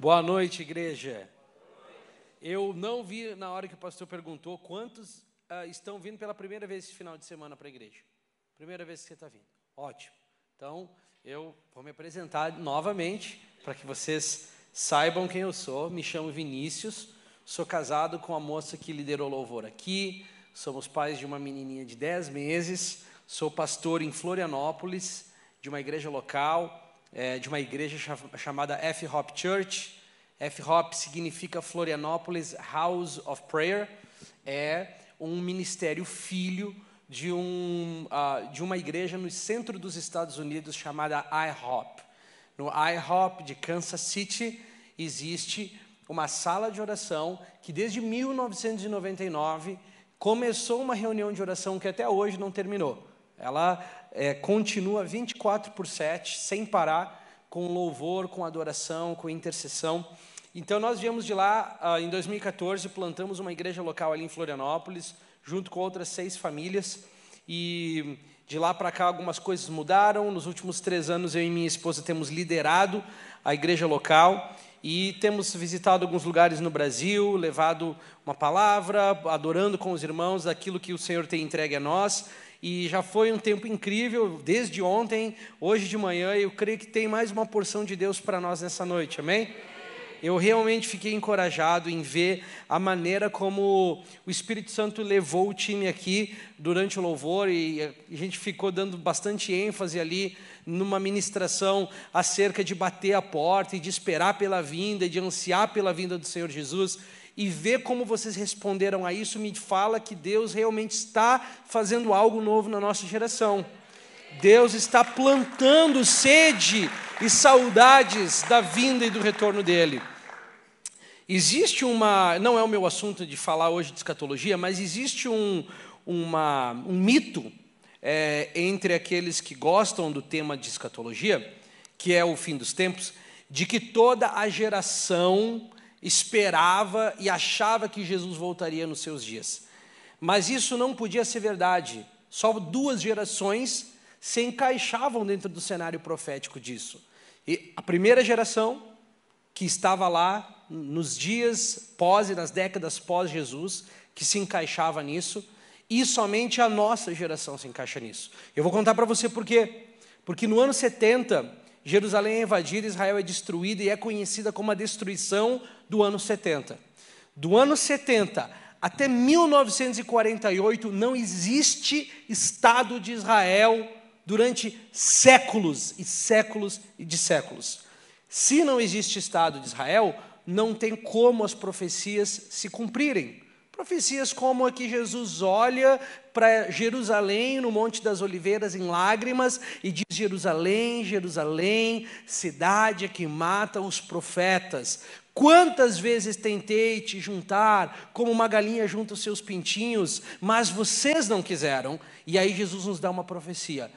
Boa noite, igreja. Eu não vi na hora que o pastor perguntou quantos uh, estão vindo pela primeira vez esse final de semana para a igreja. Primeira vez que você está vindo. Ótimo. Então, eu vou me apresentar novamente para que vocês saibam quem eu sou. Me chamo Vinícius, sou casado com a moça que liderou louvor aqui. Somos pais de uma menininha de 10 meses. Sou pastor em Florianópolis, de uma igreja local é, de uma igreja chamada F-Hop Church. F-Hop significa Florianópolis House of Prayer. É um ministério filho de, um, uh, de uma igreja no centro dos Estados Unidos chamada IHOP. No IHOP de Kansas City existe uma sala de oração que desde 1999 começou uma reunião de oração que até hoje não terminou. Ela é, continua 24 por 7, sem parar, com louvor, com adoração, com intercessão. Então, nós viemos de lá ah, em 2014, plantamos uma igreja local ali em Florianópolis, junto com outras seis famílias. E de lá para cá, algumas coisas mudaram. Nos últimos três anos, eu e minha esposa temos liderado a igreja local e temos visitado alguns lugares no Brasil, levado uma palavra, adorando com os irmãos aquilo que o Senhor tem entregue a nós. E já foi um tempo incrível, desde ontem, hoje de manhã, eu creio que tem mais uma porção de Deus para nós nessa noite, amém? Eu realmente fiquei encorajado em ver a maneira como o Espírito Santo levou o time aqui durante o louvor e a gente ficou dando bastante ênfase ali numa ministração acerca de bater a porta e de esperar pela vinda e de ansiar pela vinda do Senhor Jesus e ver como vocês responderam a isso me fala que Deus realmente está fazendo algo novo na nossa geração. Deus está plantando sede e saudades da vinda e do retorno dele. Existe uma, não é o meu assunto de falar hoje de escatologia, mas existe um, uma, um mito é, entre aqueles que gostam do tema de escatologia, que é o fim dos tempos, de que toda a geração esperava e achava que Jesus voltaria nos seus dias. Mas isso não podia ser verdade. Só duas gerações se encaixavam dentro do cenário profético disso. E a primeira geração, que estava lá nos dias pós e nas décadas pós Jesus, que se encaixava nisso, e somente a nossa geração se encaixa nisso. Eu vou contar para você por quê. Porque no ano 70, Jerusalém é invadida, Israel é destruída e é conhecida como a destruição do ano 70. Do ano 70 até 1948 não existe Estado de Israel durante séculos e séculos e de séculos. Se não existe Estado de Israel, não tem como as profecias se cumprirem. Profecias como a que Jesus olha para Jerusalém, no Monte das Oliveiras, em lágrimas, e diz: Jerusalém, Jerusalém, cidade que mata os profetas. Quantas vezes tentei te juntar, como uma galinha junta os seus pintinhos, mas vocês não quiseram. E aí Jesus nos dá uma profecia.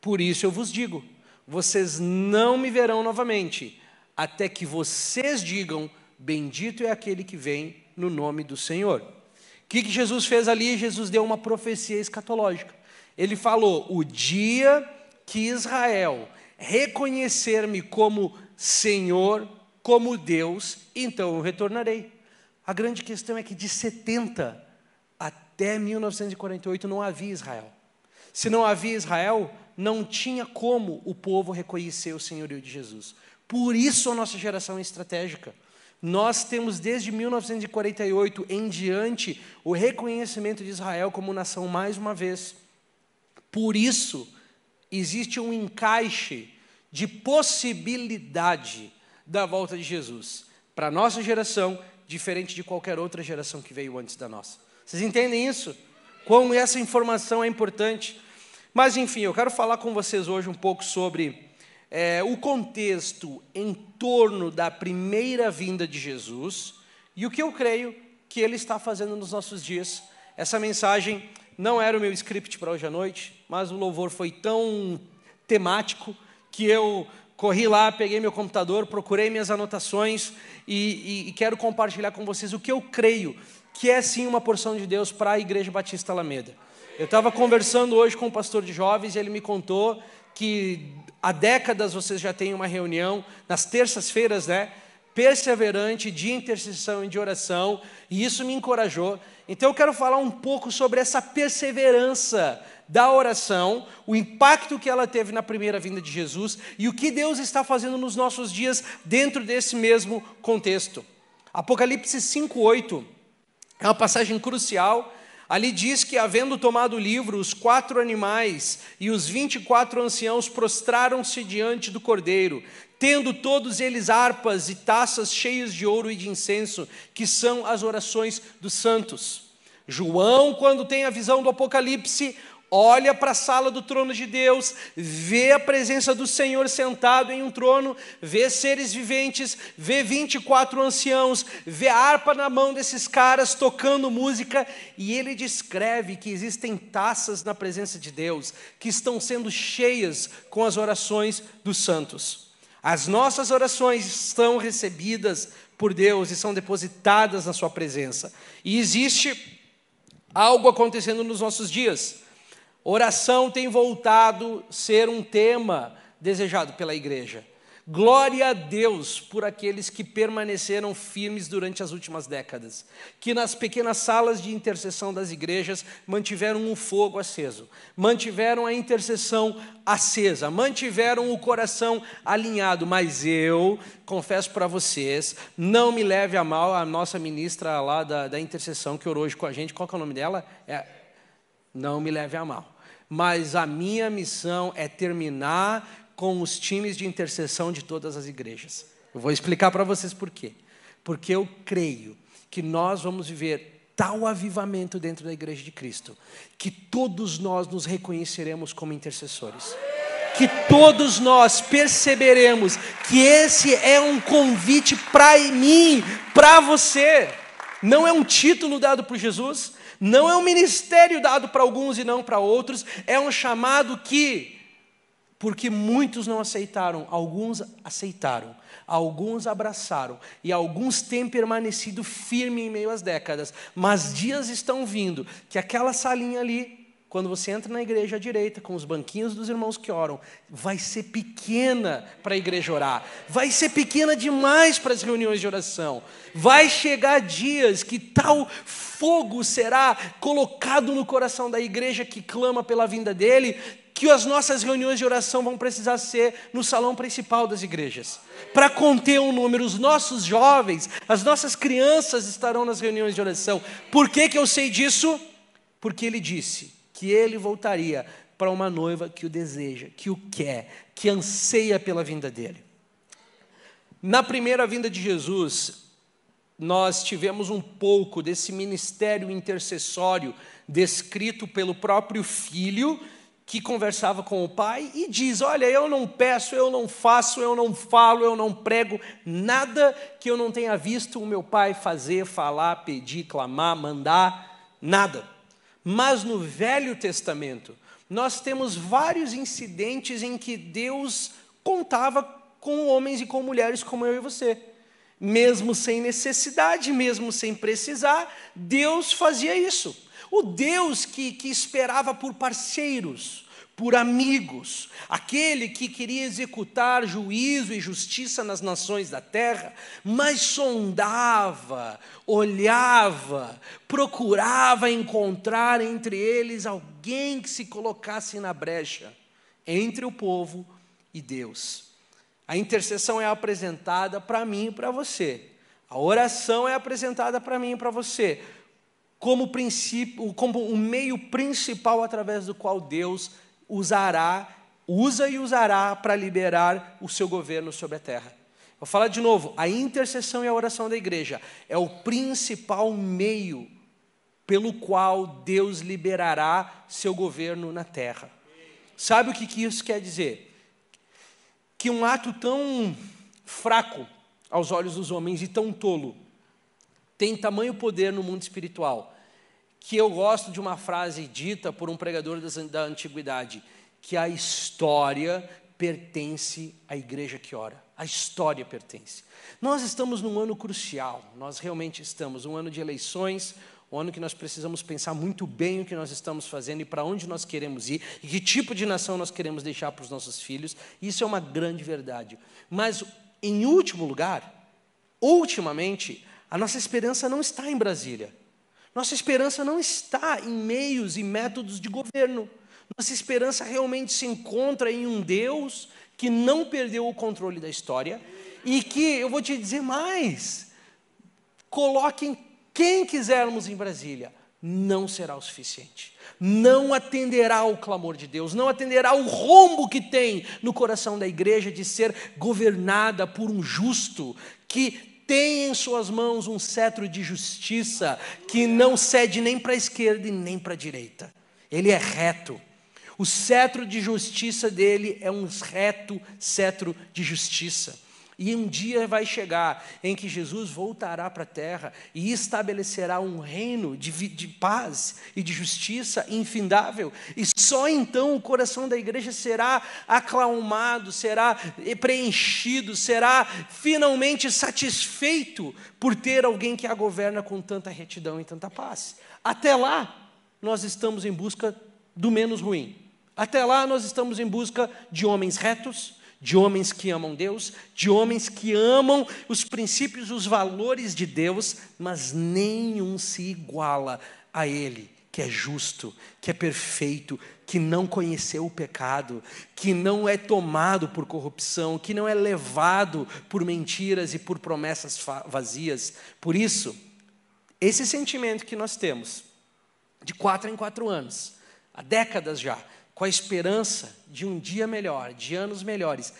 Por isso eu vos digo: vocês não me verão novamente, até que vocês digam: Bendito é aquele que vem no nome do Senhor. O que, que Jesus fez ali? Jesus deu uma profecia escatológica. Ele falou: O dia que Israel reconhecer-me como Senhor, como Deus, então eu retornarei. A grande questão é que de 70 até 1948 não havia Israel. Se não havia Israel, não tinha como o povo reconhecer o senhorio de Jesus. Por isso a nossa geração é estratégica. Nós temos desde 1948 em diante o reconhecimento de Israel como nação mais uma vez. Por isso existe um encaixe de possibilidade da volta de Jesus. Para a nossa geração, diferente de qualquer outra geração que veio antes da nossa. Vocês entendem isso? Como essa informação é importante. Mas, enfim, eu quero falar com vocês hoje um pouco sobre é, o contexto em torno da primeira vinda de Jesus e o que eu creio que ele está fazendo nos nossos dias. Essa mensagem não era o meu script para hoje à noite, mas o louvor foi tão temático que eu corri lá, peguei meu computador, procurei minhas anotações e, e, e, quero compartilhar com vocês o que eu creio que é sim uma porção de Deus para a Igreja Batista Alameda. Eu estava conversando hoje com um pastor de jovens e ele me contou que há décadas vocês já têm uma reunião nas terças-feiras, né? perseverante de intercessão e de oração, e isso me encorajou. Então eu quero falar um pouco sobre essa perseverança da oração, o impacto que ela teve na primeira vinda de Jesus e o que Deus está fazendo nos nossos dias dentro desse mesmo contexto. Apocalipse 5:8 é uma passagem crucial. Ali diz que, havendo tomado o livro, os quatro animais e os vinte e quatro anciãos prostraram-se diante do cordeiro, tendo todos eles harpas e taças cheias de ouro e de incenso, que são as orações dos santos. João, quando tem a visão do Apocalipse, olha para a sala do trono de Deus, vê a presença do Senhor sentado em um trono, vê seres viventes, vê 24 anciãos, vê a harpa na mão desses caras tocando música, e ele descreve que existem taças na presença de Deus que estão sendo cheias com as orações dos santos. As nossas orações estão recebidas por Deus e são depositadas na Sua presença. E existe algo acontecendo nos nossos dias. Oração tem voltado a ser um tema desejado pela igreja. Glória a Deus por aqueles que permaneceram firmes durante as últimas décadas, que nas pequenas salas de intercessão das igrejas mantiveram um fogo aceso, mantiveram a intercessão acesa, mantiveram o coração alinhado. Mas eu confesso para vocês, não me leve a mal a nossa ministra lá da, da intercessão que orou hoje com a gente, qual é o nome dela? É, não me leve a mal mas a minha missão é terminar com os times de intercessão de todas as igrejas. Eu vou explicar para vocês por quê. Porque eu creio que nós vamos viver tal avivamento dentro da igreja de Cristo, que todos nós nos reconheceremos como intercessores. Que todos nós perceberemos que esse é um convite para mim, para você. Não é um título dado por Jesus, não é um ministério dado para alguns e não para outros, é um chamado que, porque muitos não aceitaram, alguns aceitaram, alguns abraçaram e alguns têm permanecido firme em meio às décadas, mas dias estão vindo que aquela salinha ali quando você entra na igreja à direita, com os banquinhos dos irmãos que oram, vai ser pequena para a igreja orar, vai ser pequena demais para as reuniões de oração. Vai chegar dias que tal fogo será colocado no coração da igreja que clama pela vinda dele, que as nossas reuniões de oração vão precisar ser no salão principal das igrejas. Para conter um número, os nossos jovens, as nossas crianças estarão nas reuniões de oração. Por que, que eu sei disso? Porque ele disse que ele voltaria para uma noiva que o deseja, que o quer, que anseia pela vinda dele. Na primeira vinda de Jesus, nós tivemos um pouco desse ministério intercessório descrito pelo próprio filho, que conversava com o pai e diz: Olha, eu não peço, eu não faço, eu não falo, eu não prego nada que eu não tenha visto o meu pai fazer, falar, pedir, clamar, mandar, nada. Mas no Velho Testamento, nós temos vários incidentes em que Deus contava com homens e com mulheres como eu e você. Mesmo sem necessidade, mesmo sem precisar, Deus fazia isso. O Deus que, que esperava por parceiros, por amigos, aquele que queria executar juízo e justiça nas nações da terra, mas sondava, olhava, procurava encontrar entre eles alguém que se colocasse na brecha entre o povo e Deus. A intercessão é apresentada para mim e para você. A oração é apresentada para mim e para você como princípio, como o meio principal através do qual Deus usará, usa e usará para liberar o seu governo sobre a terra. Vou falar de novo: a intercessão e a oração da igreja é o principal meio pelo qual Deus liberará seu governo na terra. Sabe o que, que isso quer dizer? Que um ato tão fraco aos olhos dos homens e tão tolo tem tamanho poder no mundo espiritual que eu gosto de uma frase dita por um pregador da antiguidade, que a história pertence à igreja que ora. A história pertence. Nós estamos num ano crucial, nós realmente estamos, um ano de eleições, um ano que nós precisamos pensar muito bem o que nós estamos fazendo e para onde nós queremos ir e que tipo de nação nós queremos deixar para os nossos filhos. Isso é uma grande verdade. Mas, em último lugar, ultimamente, a nossa esperança não está em Brasília. Nossa esperança não está em meios e métodos de governo. Nossa esperança realmente se encontra em um Deus que não perdeu o controle da história e que, eu vou te dizer mais, coloquem quem quisermos em Brasília, não será o suficiente. Não atenderá ao clamor de Deus, não atenderá ao rombo que tem no coração da igreja de ser governada por um justo que tem em suas mãos um cetro de justiça que não cede nem para a esquerda e nem para a direita. Ele é reto. O cetro de justiça dele é um reto cetro de justiça. E um dia vai chegar em que Jesus voltará para a terra e estabelecerá um reino de, de, paz e de justiça infindável. E só então o coração da igreja será aclamado, será preenchido, será finalmente satisfeito por ter alguém que a governa com tanta retidão e tanta paz. Até lá, nós estamos em busca do menos ruim. Até lá, nós estamos em busca de homens retos de homens que amam Deus, de homens que amam os princípios, os valores de Deus, mas nenhum se iguala a Ele, que é justo, que é perfeito, que não conheceu o pecado, que não é tomado por corrupção, que não é levado por mentiras e por promessas vazias. Por isso, esse sentimento que nós temos, de quatro em quatro anos, há décadas já, com a esperança de um dia melhor, de anos melhores,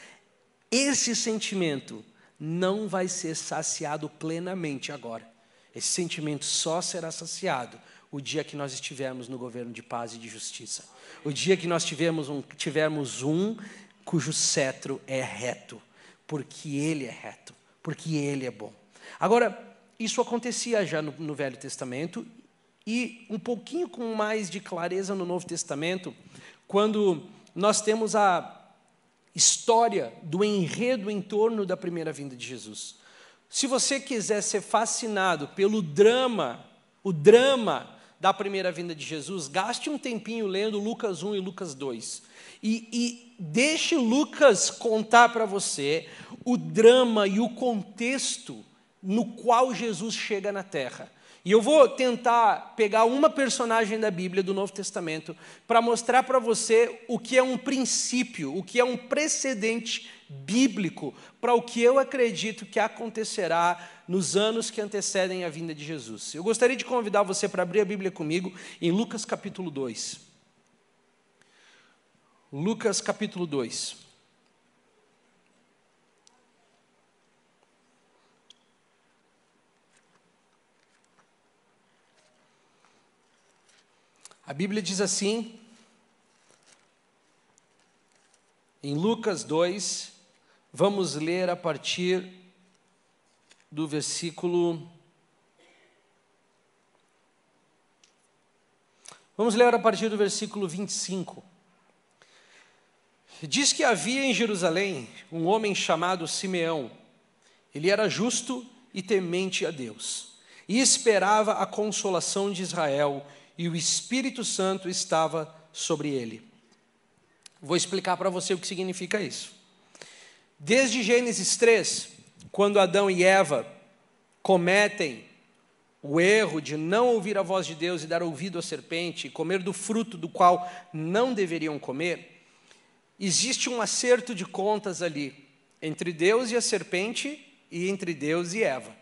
esse sentimento não vai ser saciado plenamente agora. Esse sentimento só será saciado o dia que nós estivermos no governo de paz e de justiça. O dia que nós tivermos um, tivermos um cujo cetro é reto, porque ele é reto, porque ele é bom. Agora, isso acontecia já no, no Velho Testamento e um pouquinho com mais de clareza no Novo Testamento, quando nós temos a história do enredo em torno da primeira vinda de Jesus. Se você quiser ser fascinado pelo drama, o drama da primeira vinda de Jesus, gaste um tempinho lendo Lucas 1 e Lucas 2. E, e deixe Lucas contar para você o drama e o contexto no qual Jesus chega na terra. E eu vou tentar pegar uma personagem da Bíblia, do Novo Testamento, para mostrar para você o que é um princípio, o que é um precedente bíblico para o que eu acredito que acontecerá nos anos que antecedem a vinda de Jesus. Eu gostaria de convidar você para abrir a Bíblia comigo em Lucas capítulo 2. Lucas capítulo 2. A Bíblia diz assim, em Lucas 2, vamos ler a partir do versículo. Vamos ler a partir do versículo 25. Diz que havia em Jerusalém um homem chamado Simeão. Ele era justo e temente a Deus, e esperava a consolação de Israel e o Espírito Santo estava sobre ele. Vou explicar para você o que significa isso. Desde Gênesis 3, quando Adão e Eva cometem o erro de não ouvir a voz de Deus e dar ouvido à serpente, e comer do fruto do qual não deveriam comer, existe um acerto de contas ali entre Deus e a serpente e entre Deus e Eva.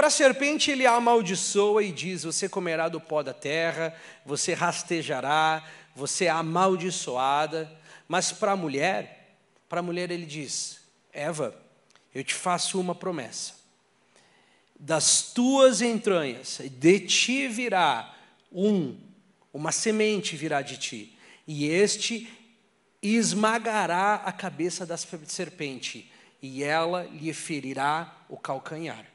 Para a serpente, ele a amaldiçoa e diz: Você comerá do pó da terra, você rastejará, você é amaldiçoada. Mas para a mulher, para a mulher, ele diz: Eva, eu te faço uma promessa. Das tuas entranhas, de ti virá um, uma semente virá de ti, e este esmagará a cabeça da serpente, e ela lhe ferirá o calcanhar.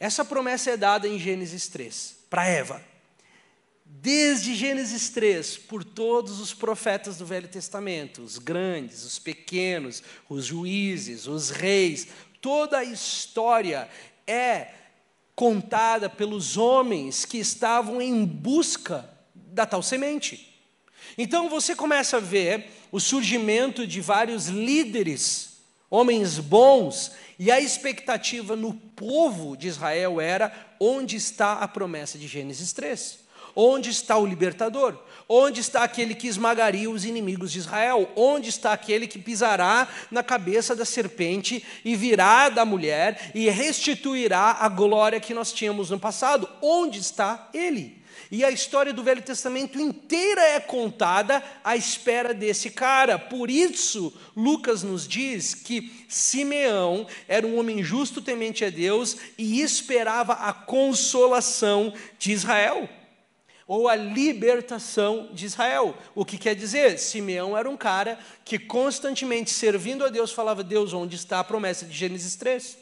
Essa promessa é dada em Gênesis 3, para Eva. Desde Gênesis 3, por todos os profetas do Velho Testamento, os grandes, os pequenos, os juízes, os reis, toda a história é contada pelos homens que estavam em busca da tal semente. Então você começa a ver o surgimento de vários líderes homens bons, e a expectativa no povo de Israel era: onde está a promessa de Gênesis 3? Onde está o libertador? Onde está aquele que esmagaria os inimigos de Israel? Onde está aquele que pisará na cabeça da serpente e virá da mulher e restituirá a glória que nós tínhamos no passado? Onde está ele? E a história do Velho Testamento inteira é contada à espera desse cara. Por isso, Lucas nos diz que Simeão era um homem justo, temente a Deus e esperava a consolação de Israel ou a libertação de Israel. O que quer dizer? Simeão era um cara que constantemente servindo a Deus falava: Deus, onde está a promessa de Gênesis 3?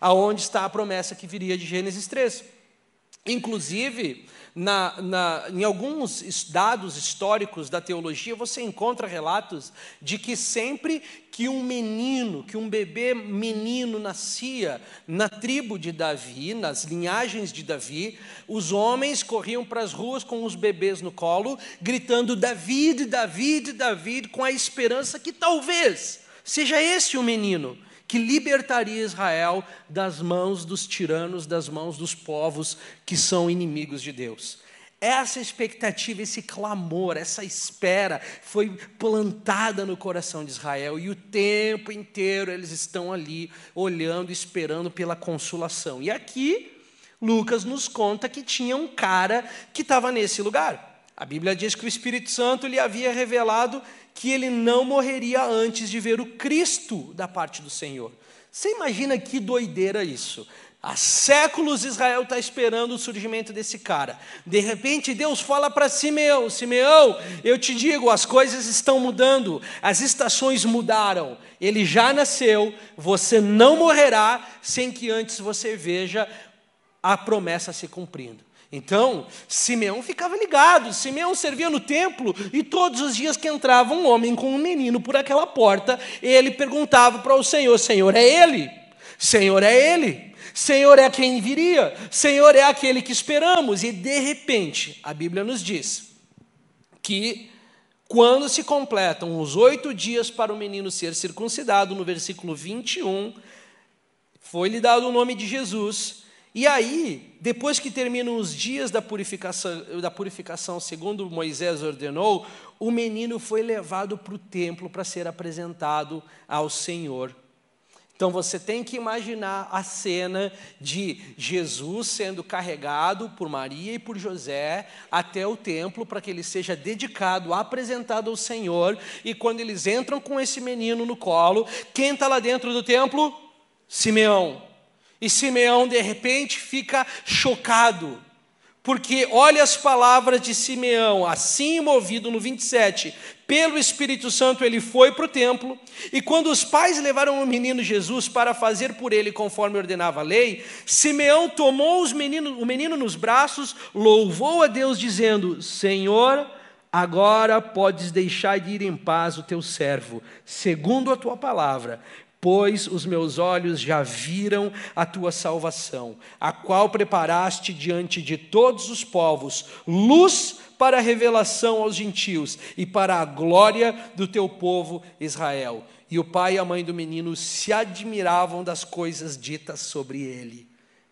Aonde está a promessa que viria de Gênesis 3? Inclusive, na, na, em alguns dados históricos da teologia, você encontra relatos de que sempre que um menino, que um bebê menino nascia na tribo de Davi, nas linhagens de Davi, os homens corriam para as ruas com os bebês no colo, gritando David, David, David, com a esperança que talvez seja esse o menino que libertaria Israel das mãos dos tiranos, das mãos dos povos que são inimigos de Deus. Essa expectativa, esse clamor, essa espera foi plantada no coração de Israel e o tempo inteiro eles estão ali olhando, esperando pela consolação. E aqui Lucas nos conta que tinha um cara que estava nesse lugar. A Bíblia diz que o Espírito Santo lhe havia revelado que ele não morreria antes de ver o Cristo da parte do Senhor. Você imagina que doideira isso? Há séculos Israel está esperando o surgimento desse cara. De repente Deus fala para Simeão: Simeão, eu te digo, as coisas estão mudando, as estações mudaram. Ele já nasceu, você não morrerá sem que antes você veja a promessa se cumprindo. Então, Simeão ficava ligado, Simeão servia no templo e todos os dias que entrava um homem com um menino por aquela porta, ele perguntava para o Senhor: Senhor, é ele? Senhor, é ele? Senhor é quem viria? Senhor é aquele que esperamos? E de repente, a Bíblia nos diz que quando se completam os oito dias para o menino ser circuncidado, no versículo 21, foi-lhe dado o nome de Jesus e aí, depois que terminam os dias da purificação, da purificação, segundo Moisés ordenou, o menino foi levado para o templo para ser apresentado ao Senhor. Então você tem que imaginar a cena de Jesus sendo carregado por Maria e por José até o templo para que ele seja dedicado, apresentado ao Senhor. E quando eles entram com esse menino no colo, quem está lá dentro do templo? Simeão. E Simeão, de repente, fica chocado, porque olha as palavras de Simeão, assim movido no 27, pelo Espírito Santo ele foi para o templo, e quando os pais levaram o menino Jesus para fazer por ele conforme ordenava a lei, Simeão tomou o menino nos braços, louvou a Deus, dizendo: Senhor, agora podes deixar de ir em paz o teu servo, segundo a tua palavra, pois os meus olhos já viram a tua salvação, a qual preparaste diante de todos os povos, luz para a revelação aos gentios e para a glória do teu povo Israel. E o pai e a mãe do menino se admiravam das coisas ditas sobre ele.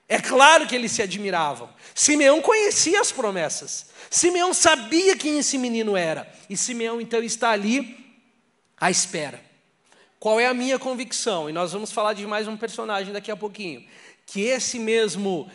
É claro que eles se admiravam. Simeão conhecia as promessas. Simeão sabia quem esse menino era. E Simeão então está ali à espera. Qual é a minha convicção? E nós vamos falar de mais um personagem daqui a pouquinho. Que esse mesmo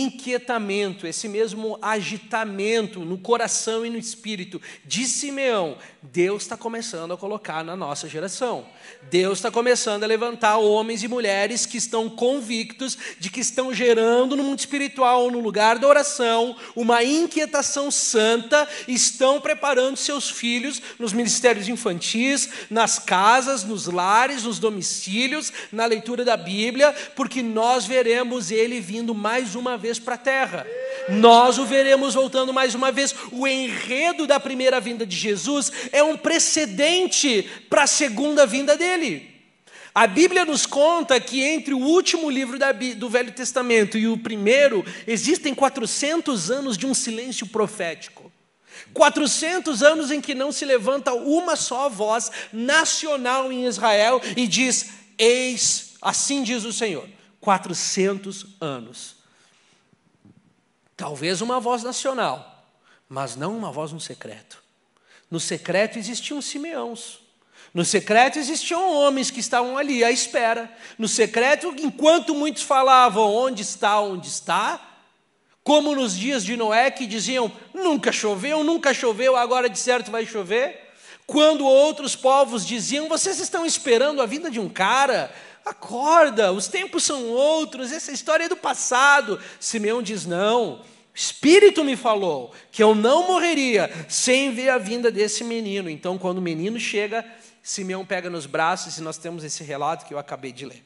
inquietamento, esse mesmo agitamento no coração e no espírito de Simeão, Deus está começando a colocar na nossa geração. Deus está começando a levantar homens e mulheres que estão convictos de que estão gerando no mundo espiritual, no lugar da oração, uma inquietação santa, estão preparando seus filhos nos ministérios infantis, nas casas, nos lares, nos domicílios, na leitura da Bíblia, porque nós veremos ele vindo mais uma vez para a terra. Nós o veremos voltando mais uma vez. O enredo da primeira vinda de Jesus é um precedente para a segunda vinda dele. A Bíblia nos conta que entre o último livro do Velho Testamento e o primeiro, existem 400 anos de um silêncio profético. 400 anos em que não se levanta uma só voz nacional em Israel e diz: Eis, assim diz o Senhor. 400 anos. Talvez uma voz nacional, mas não uma voz no secreto. No secreto existiam Simeãos. No secreto existiam homens que estavam ali à espera. No secreto, enquanto muitos falavam: onde está, onde está? Como nos dias de Noé que diziam: nunca choveu, nunca choveu, agora de certo vai chover. Quando outros povos diziam: vocês estão esperando a vinda de um cara, acorda, os tempos são outros, essa história é do passado. Simeão diz: não, o Espírito me falou que eu não morreria sem ver a vinda desse menino. Então, quando o menino chega, Simeão pega nos braços e nós temos esse relato que eu acabei de ler.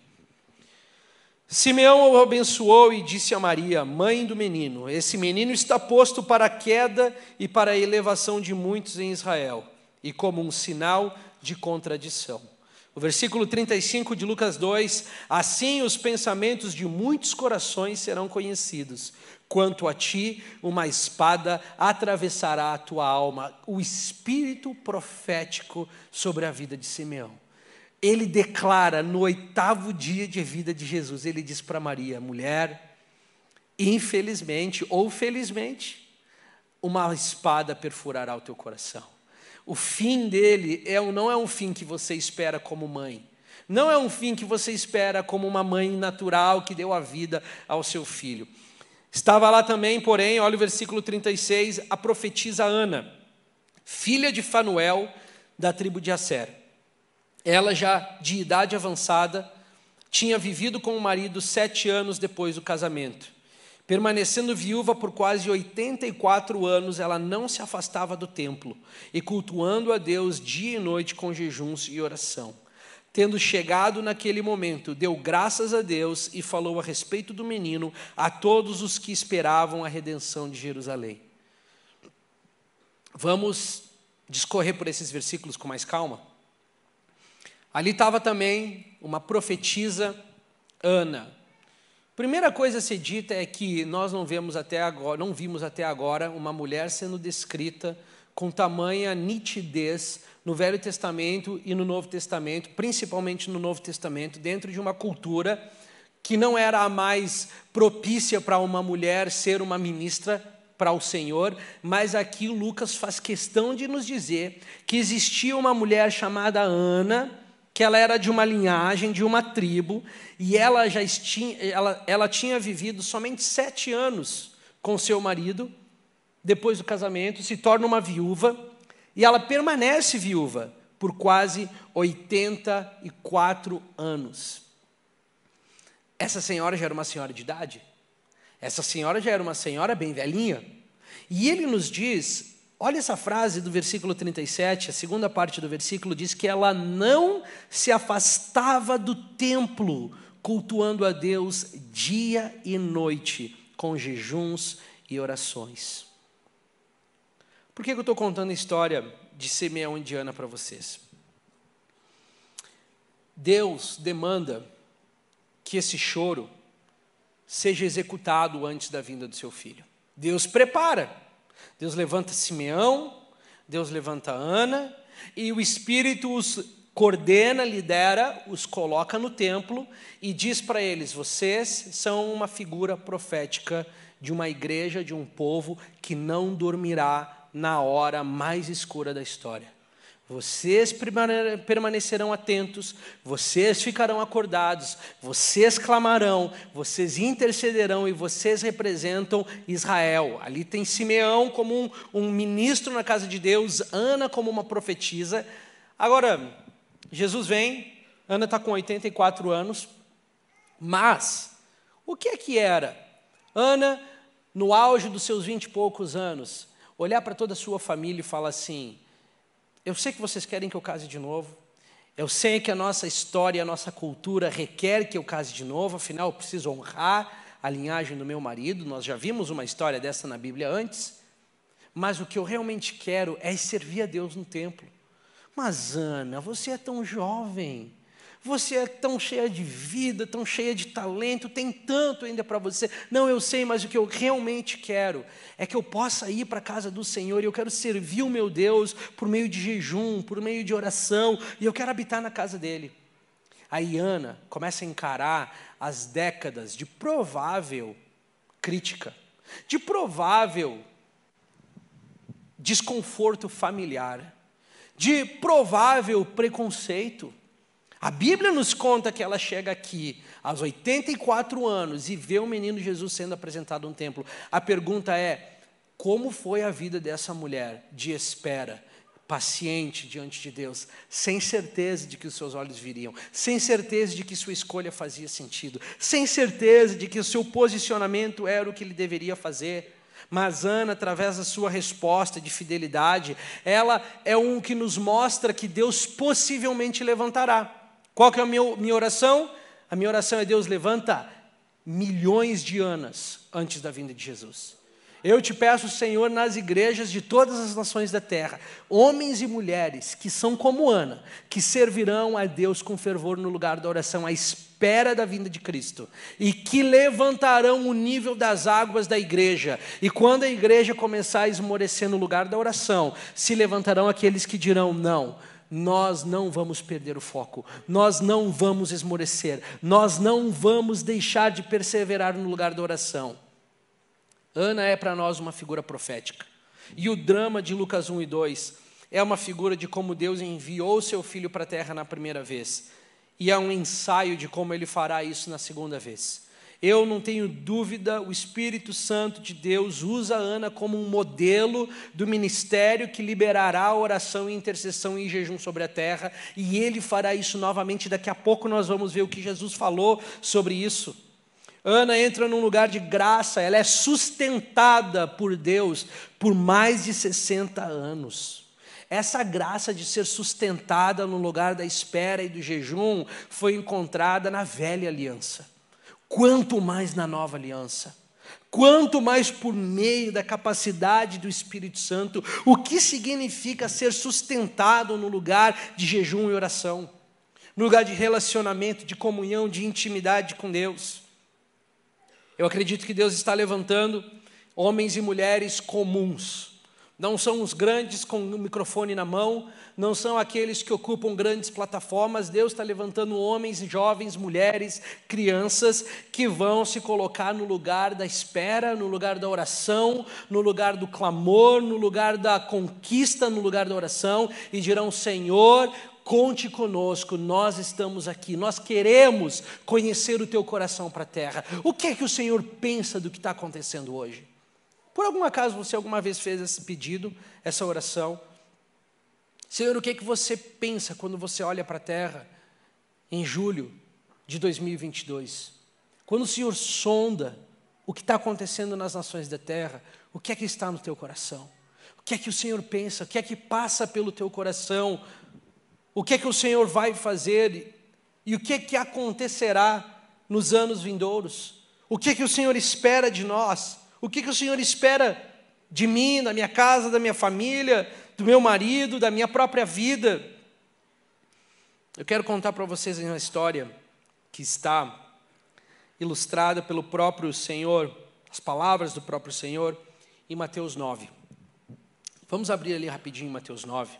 Simeão o abençoou e disse a Maria, mãe do menino: Esse menino está posto para a queda e para a elevação de muitos em Israel, e como um sinal de contradição. O versículo 35 de Lucas 2: Assim os pensamentos de muitos corações serão conhecidos, Quanto a ti, uma espada atravessará a tua alma. O espírito profético sobre a vida de Simeão. Ele declara no oitavo dia de vida de Jesus, ele diz para Maria: mulher, infelizmente ou felizmente, uma espada perfurará o teu coração. O fim dele é, não é um fim que você espera como mãe. Não é um fim que você espera como uma mãe natural que deu a vida ao seu filho. Estava lá também, porém, olha o versículo 36, a profetisa Ana, filha de Fanuel, da tribo de Asser. Ela, já de idade avançada, tinha vivido com o marido sete anos depois do casamento. Permanecendo viúva por quase 84 anos, ela não se afastava do templo e cultuando a Deus dia e noite com jejuns e oração. Tendo chegado naquele momento, deu graças a Deus e falou a respeito do menino a todos os que esperavam a redenção de Jerusalém. Vamos discorrer por esses versículos com mais calma? Ali estava também uma profetisa, Ana. Primeira coisa a ser dita é que nós não vemos até agora, não vimos até agora uma mulher sendo descrita com tamanha nitidez no Velho Testamento e no Novo Testamento, principalmente no Novo Testamento, dentro de uma cultura que não era a mais propícia para uma mulher ser uma ministra para o Senhor, mas aqui Lucas faz questão de nos dizer que existia uma mulher chamada Ana, que ela era de uma linhagem, de uma tribo, e ela já tinha, ela, ela tinha vivido somente sete anos com seu marido, depois do casamento, se torna uma viúva, e ela permanece viúva por quase 84 anos. Essa senhora já era uma senhora de idade. Essa senhora já era uma senhora bem velhinha. E ele nos diz, olha essa frase do versículo 37, a segunda parte do versículo diz que ela não se afastava do templo, cultuando a Deus dia e noite, com jejuns e orações. Por que eu estou contando a história de Simeão e Diana para vocês? Deus demanda que esse choro seja executado antes da vinda do seu filho. Deus prepara. Deus levanta Simeão, Deus levanta Ana, e o Espírito os coordena, lidera, os coloca no templo e diz para eles: vocês são uma figura profética de uma igreja, de um povo que não dormirá na hora mais escura da história. Vocês permanecerão atentos, vocês ficarão acordados, vocês clamarão, vocês intercederão e vocês representam Israel. Ali tem Simeão como um, um ministro na casa de Deus, Ana como uma profetisa. Agora, Jesus vem, Ana está com 84 anos, mas o que é que era? Ana, no auge dos seus vinte e poucos anos, olhar para toda a sua família e falar assim: eu sei que vocês querem que eu case de novo, eu sei que a nossa história, a nossa cultura requer que eu case de novo, afinal eu preciso honrar a linhagem do meu marido, nós já vimos uma história dessa na Bíblia antes, mas o que eu realmente quero é servir a Deus no templo. Mas Ana, você é tão jovem, Você é tão cheia de vida, tão cheia de talento, tem tanto ainda para você. Não, eu sei, mas o que eu realmente quero é que eu possa ir para a casa do Senhor e eu quero servir o meu Deus por meio de jejum, por meio de oração, e eu quero habitar na casa dele. Aí Ana começa a encarar as décadas de provável crítica, de provável desconforto familiar, de provável preconceito. A Bíblia nos conta que ela chega aqui aos 84 anos e vê o menino Jesus sendo apresentado no templo. A pergunta é: como foi a vida dessa mulher de espera, paciente diante de Deus, sem certeza de que os seus olhos viriam, sem certeza de que sua escolha fazia sentido, sem certeza de que o seu posicionamento era o que ele deveria fazer? Mas Ana, através da sua resposta de fidelidade, ela é um que nos mostra que Deus possivelmente levantará. Qual que é a minha, oração? A minha oração é Deus levanta milhões de anos antes da vinda de Jesus. Eu te peço, Senhor, nas igrejas de todas as nações da terra, homens e mulheres que são como Ana, que servirão a Deus com fervor no lugar da oração, à espera da vinda de Cristo, e que levantarão o nível das águas da igreja. E quando a igreja começar a esmorecer no lugar da oração, se levantarão aqueles que dirão: não nós não vamos perder o foco, nós não vamos esmorecer, nós não vamos deixar de perseverar no lugar da oração. Ana é para nós uma figura profética. E o drama de Lucas 1 e 2 é uma figura de como Deus enviou seu filho para a terra na primeira vez, e é um ensaio de como ele fará isso na segunda vez. Eu não tenho dúvida, o Espírito Santo de Deus usa Ana como um modelo do ministério que liberará a oração e intercessão e jejum sobre a terra, e ele fará isso novamente. Daqui a pouco nós vamos ver o que Jesus falou sobre isso. Ana entra num lugar de graça, ela é sustentada por Deus por mais de 60 anos. Essa graça de ser sustentada no lugar da espera e do jejum foi encontrada na velha aliança quanto mais na nova aliança. Quanto mais por meio da capacidade do Espírito Santo, o que significa ser sustentado no lugar de jejum e oração, no lugar de relacionamento, de comunhão, de intimidade com Deus. Eu acredito que Deus está levantando homens e mulheres comuns, não são os grandes com o microfone na mão, não são aqueles que ocupam grandes plataformas. Deus está levantando homens, jovens, mulheres, crianças que vão se colocar no lugar da espera, no lugar da oração, no lugar do clamor, no lugar da conquista, no lugar da oração e dirão: Senhor, conte conosco, nós estamos aqui, nós queremos conhecer o teu coração para a terra. O que é que o Senhor pensa do que está acontecendo hoje? Por algum acaso você alguma vez fez esse pedido, essa oração? Senhor, o que é que você pensa quando você olha para a terra em julho de 2022? Quando o Senhor sonda o que está acontecendo nas nações da terra, o que é que está no teu coração? O que é que o Senhor pensa? O que é que passa pelo teu coração? O que é que o Senhor vai fazer? E o que é que acontecerá nos anos vindouros? O que é que o Senhor espera de nós? O que, que o Senhor espera de mim, da minha casa, da minha família, do meu marido, da minha própria vida? Eu quero contar para vocês uma história que está ilustrada pelo próprio Senhor, as palavras do próprio Senhor, em Mateus 9. Vamos abrir ali rapidinho Mateus 9.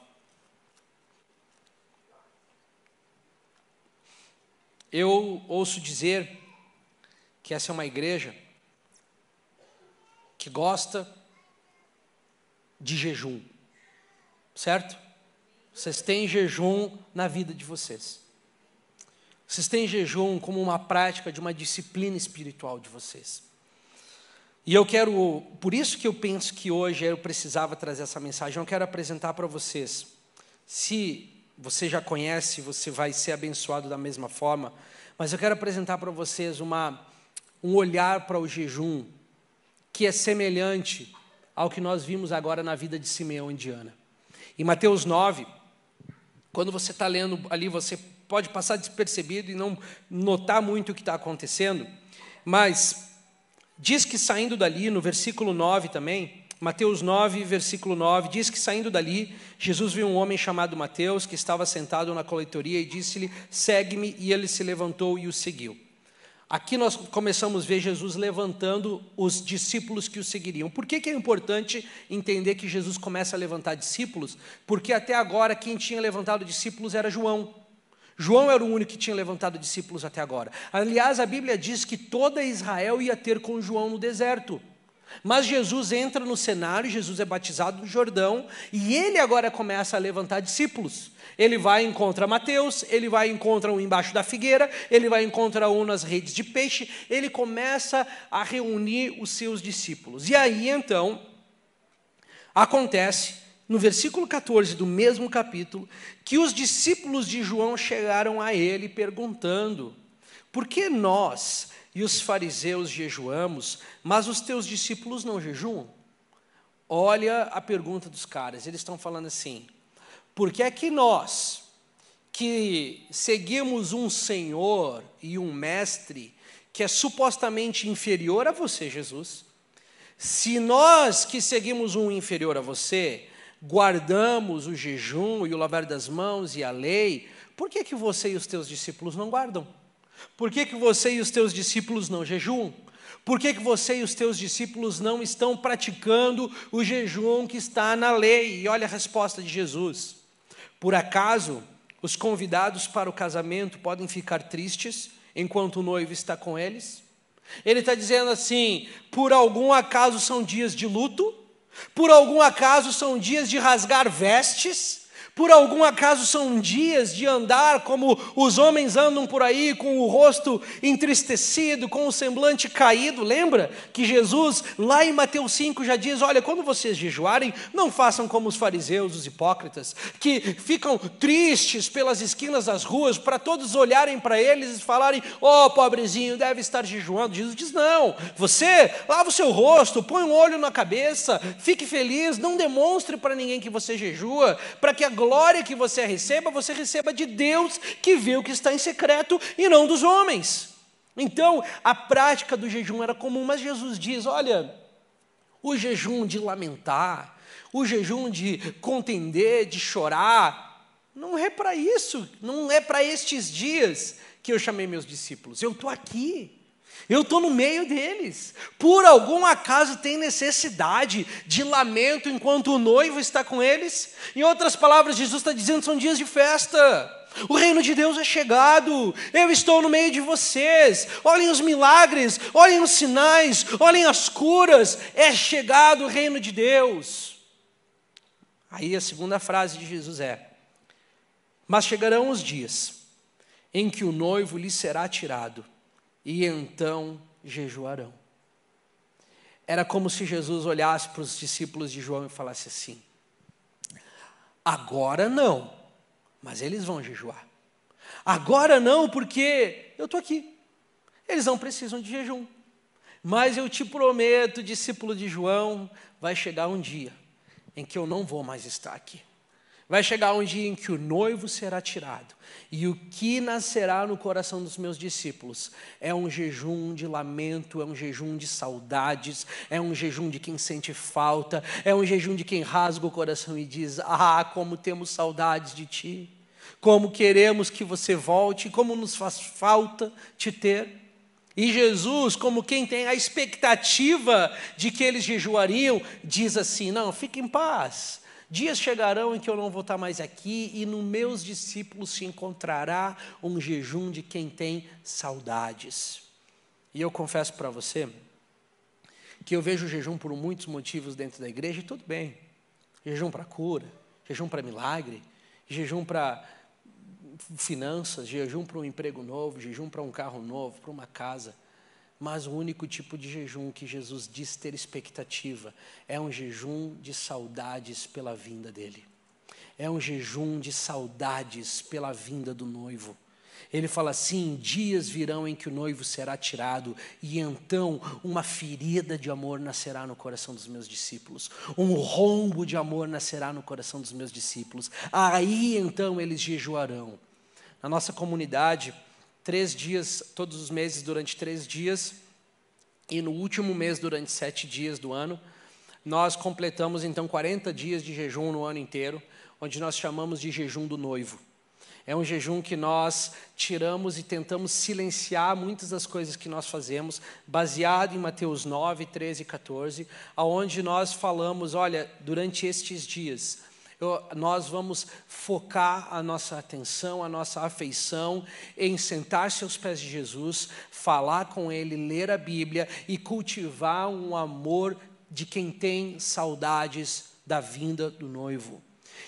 Eu ouço dizer que essa é uma igreja que gosta de jejum, certo? Vocês têm jejum na vida de vocês. Vocês têm jejum como uma prática de uma disciplina espiritual de vocês. E eu quero, por isso que eu penso que hoje eu precisava trazer essa mensagem, eu quero apresentar para vocês. Se você já conhece, você vai ser abençoado da mesma forma, mas eu quero apresentar para vocês uma, um olhar para o jejum que é semelhante ao que nós vimos agora na vida de Simeão e de. Em Mateus 9, quando você está lendo ali, você pode passar despercebido e não notar muito o que está acontecendo, mas diz que saindo dali, no versículo 9 também, Mateus 9, versículo 9, diz que saindo dali, Jesus viu um homem chamado Mateus, que estava sentado na coletoria, e disse-lhe: Segue-me. E ele se levantou e o seguiu. Aqui nós começamos a ver Jesus levantando os discípulos que o seguiriam. Por que, que é importante entender que Jesus começa a levantar discípulos? Porque até agora quem tinha levantado discípulos era João. João era o único que tinha levantado discípulos até agora. Aliás, a Bíblia diz que toda Israel ia ter com João no deserto. Mas Jesus entra no cenário, Jesus é batizado no Jordão, e ele agora começa a levantar discípulos. Ele vai e encontra Mateus, ele vai e encontra um embaixo da figueira, ele vai e encontra um nas redes de peixe, ele começa a reunir os seus discípulos. E aí então, acontece, no versículo 14 do mesmo capítulo, que os discípulos de João chegaram a ele perguntando: por que nós e os fariseus jejuamos, mas os teus discípulos não jejuam? Olha a pergunta dos caras, eles estão falando assim: por que é que nós, que seguimos um Senhor e um Mestre, que é supostamente inferior a você, Jesus, se nós que seguimos um inferior a você, guardamos o jejum e o lavar das mãos e a lei, por que, que você e os teus discípulos não guardam? Por que, que você e os teus discípulos não jejuam? Por que, que você e os teus discípulos não estão praticando o jejum que está na lei? E olha a resposta de Jesus. Por acaso os convidados para o casamento podem ficar tristes enquanto o noivo está com eles? Ele está dizendo assim: por algum acaso são dias de luto? Por algum acaso são dias de rasgar vestes? Por algum acaso são dias de andar como os homens andam por aí, com o rosto entristecido, com o semblante caído? Lembra que Jesus, lá em Mateus 5, já diz: Olha, quando vocês jejuarem, não façam como os fariseus, os hipócritas, que ficam tristes pelas esquinas das ruas, para todos olharem para eles e falarem: Oh, pobrezinho, deve estar jejuando. Jesus diz: Não, você lava o seu rosto, põe um olho na cabeça, fique feliz, não demonstre para ninguém que você jejua, para que a glória glória que você receba, você receba de Deus que vê o que está em secreto e não dos homens. Então, a prática do jejum era comum, mas Jesus diz: olha, o jejum de lamentar, o jejum de contender, de chorar, não é para isso, não é para estes dias que eu chamei meus discípulos. Eu estou aqui. Eu estou no meio deles. Por algum acaso tem necessidade de lamento enquanto o noivo está com eles? Em outras palavras, Jesus está dizendo: são dias de festa. O reino de Deus é chegado, eu estou no meio de vocês. Olhem os milagres, olhem os sinais, olhem as curas. É chegado o reino de Deus. Aí a segunda frase de Jesus é: Mas chegarão os dias em que o noivo lhe será tirado e então jejuarão. Era como se Jesus olhasse para os discípulos de João e falasse assim: agora não, mas eles vão jejuar. Agora não, porque eu estou aqui. Eles não precisam de jejum. Mas eu te prometo, discípulo de João, vai chegar um dia em que eu não vou mais estar aqui. Vai chegar um dia em que o noivo será tirado, e o que nascerá no coração dos meus discípulos é um jejum de lamento, é um jejum de saudades, é um jejum de quem sente falta, é um jejum de quem rasga o coração e diz: Ah, como temos saudades de ti, como queremos que você volte, como nos faz falta te ter. E Jesus, como quem tem a expectativa de que eles jejuariam, diz assim: Não, fique em paz Dias chegarão em que eu não vou estar mais aqui, e nos meus discípulos se encontrará um jejum de quem tem saudades. E eu confesso para você que eu vejo o jejum por muitos motivos dentro da igreja, e tudo bem. Jejum para cura, jejum para milagre, jejum para finanças, jejum para um emprego novo, jejum para um carro novo, para uma casa. Mas o único tipo de jejum que Jesus diz ter expectativa é um jejum de saudades pela vinda dele. É um jejum de saudades pela vinda do noivo. Ele fala assim: dias virão em que o noivo será tirado, e então uma ferida de amor nascerá no coração dos meus discípulos, um rombo de amor nascerá no coração dos meus discípulos. Aí então eles jejuarão. Na nossa comunidade, três dias, todos os meses durante três dias, e no último mês, durante sete dias do ano, nós completamos então 40 dias de jejum no ano inteiro, onde nós chamamos de jejum do noivo. É um jejum que nós tiramos e tentamos silenciar muitas das coisas que nós fazemos, baseado em Mateus 9, 13 e 14, aonde nós falamos, olha, durante estes dias, eu, nós vamos focar a nossa atenção, a nossa afeição em sentar-se aos pés de Jesus, falar com Ele, ler a Bíblia e cultivar um amor de quem tem saudades da vinda do noivo.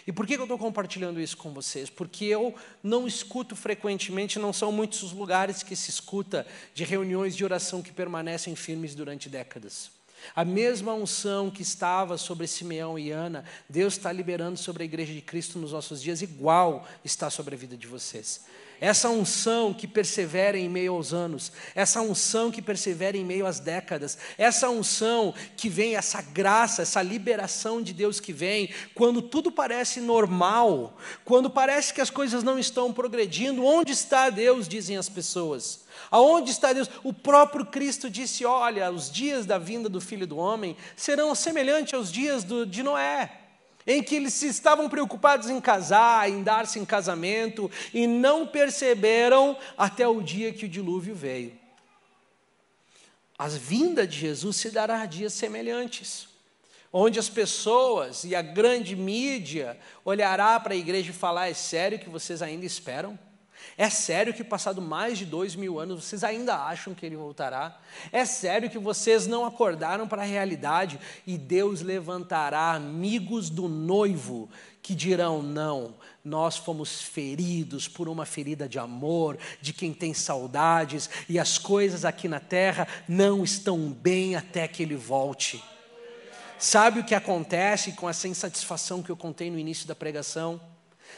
E por que eu estou compartilhando isso com vocês? Porque eu não escuto frequentemente, não são muitos os lugares que se escuta de reuniões de oração que permanecem firmes durante décadas. A mesma unção que estava sobre Simeão e Ana, Deus está liberando sobre a igreja de Cristo nos nossos dias, igual está sobre a vida de vocês essa unção que persevera em meio aos anos, essa unção que persevera em meio às décadas, essa unção que vem, essa graça, essa liberação de Deus que vem, quando tudo parece normal, quando parece que as coisas não estão progredindo, onde está Deus, dizem as pessoas. Aonde está Deus? O próprio Cristo disse: Olha, os dias da vinda do Filho do Homem serão semelhantes aos dias do, de Noé em que eles estavam preocupados em casar, em dar-se em casamento, e não perceberam até o dia que o dilúvio veio. A vinda de Jesus se dará a dias semelhantes, onde as pessoas e a grande mídia olhará para a igreja e falar: é sério que vocês ainda esperam? É sério que, passado mais de dois mil anos, vocês ainda acham que ele voltará? É sério que vocês não acordaram para a realidade e Deus levantará amigos do noivo que dirão: não, nós fomos feridos por uma ferida de amor, de quem tem saudades, e as coisas aqui na terra não estão bem até que ele volte. Sabe o que acontece com essa insatisfação que eu contei no início da pregação?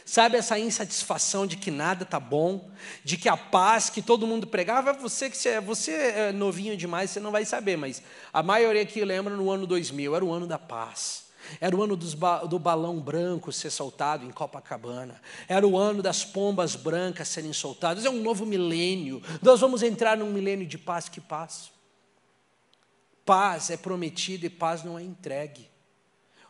Sabe essa insatisfação de que nada está bom, de que a paz que todo mundo pregava, é você que é, você é novinho demais, você não vai saber, mas a maioria que lembra no ano 2000 era o ano da paz. Era o ano ba do balão branco ser soltado em Copacabana. Era o ano das pombas brancas serem soltadas. É um novo milênio. Nós vamos entrar num milênio de paz. Que paz? Paz é prometida e paz não é entregue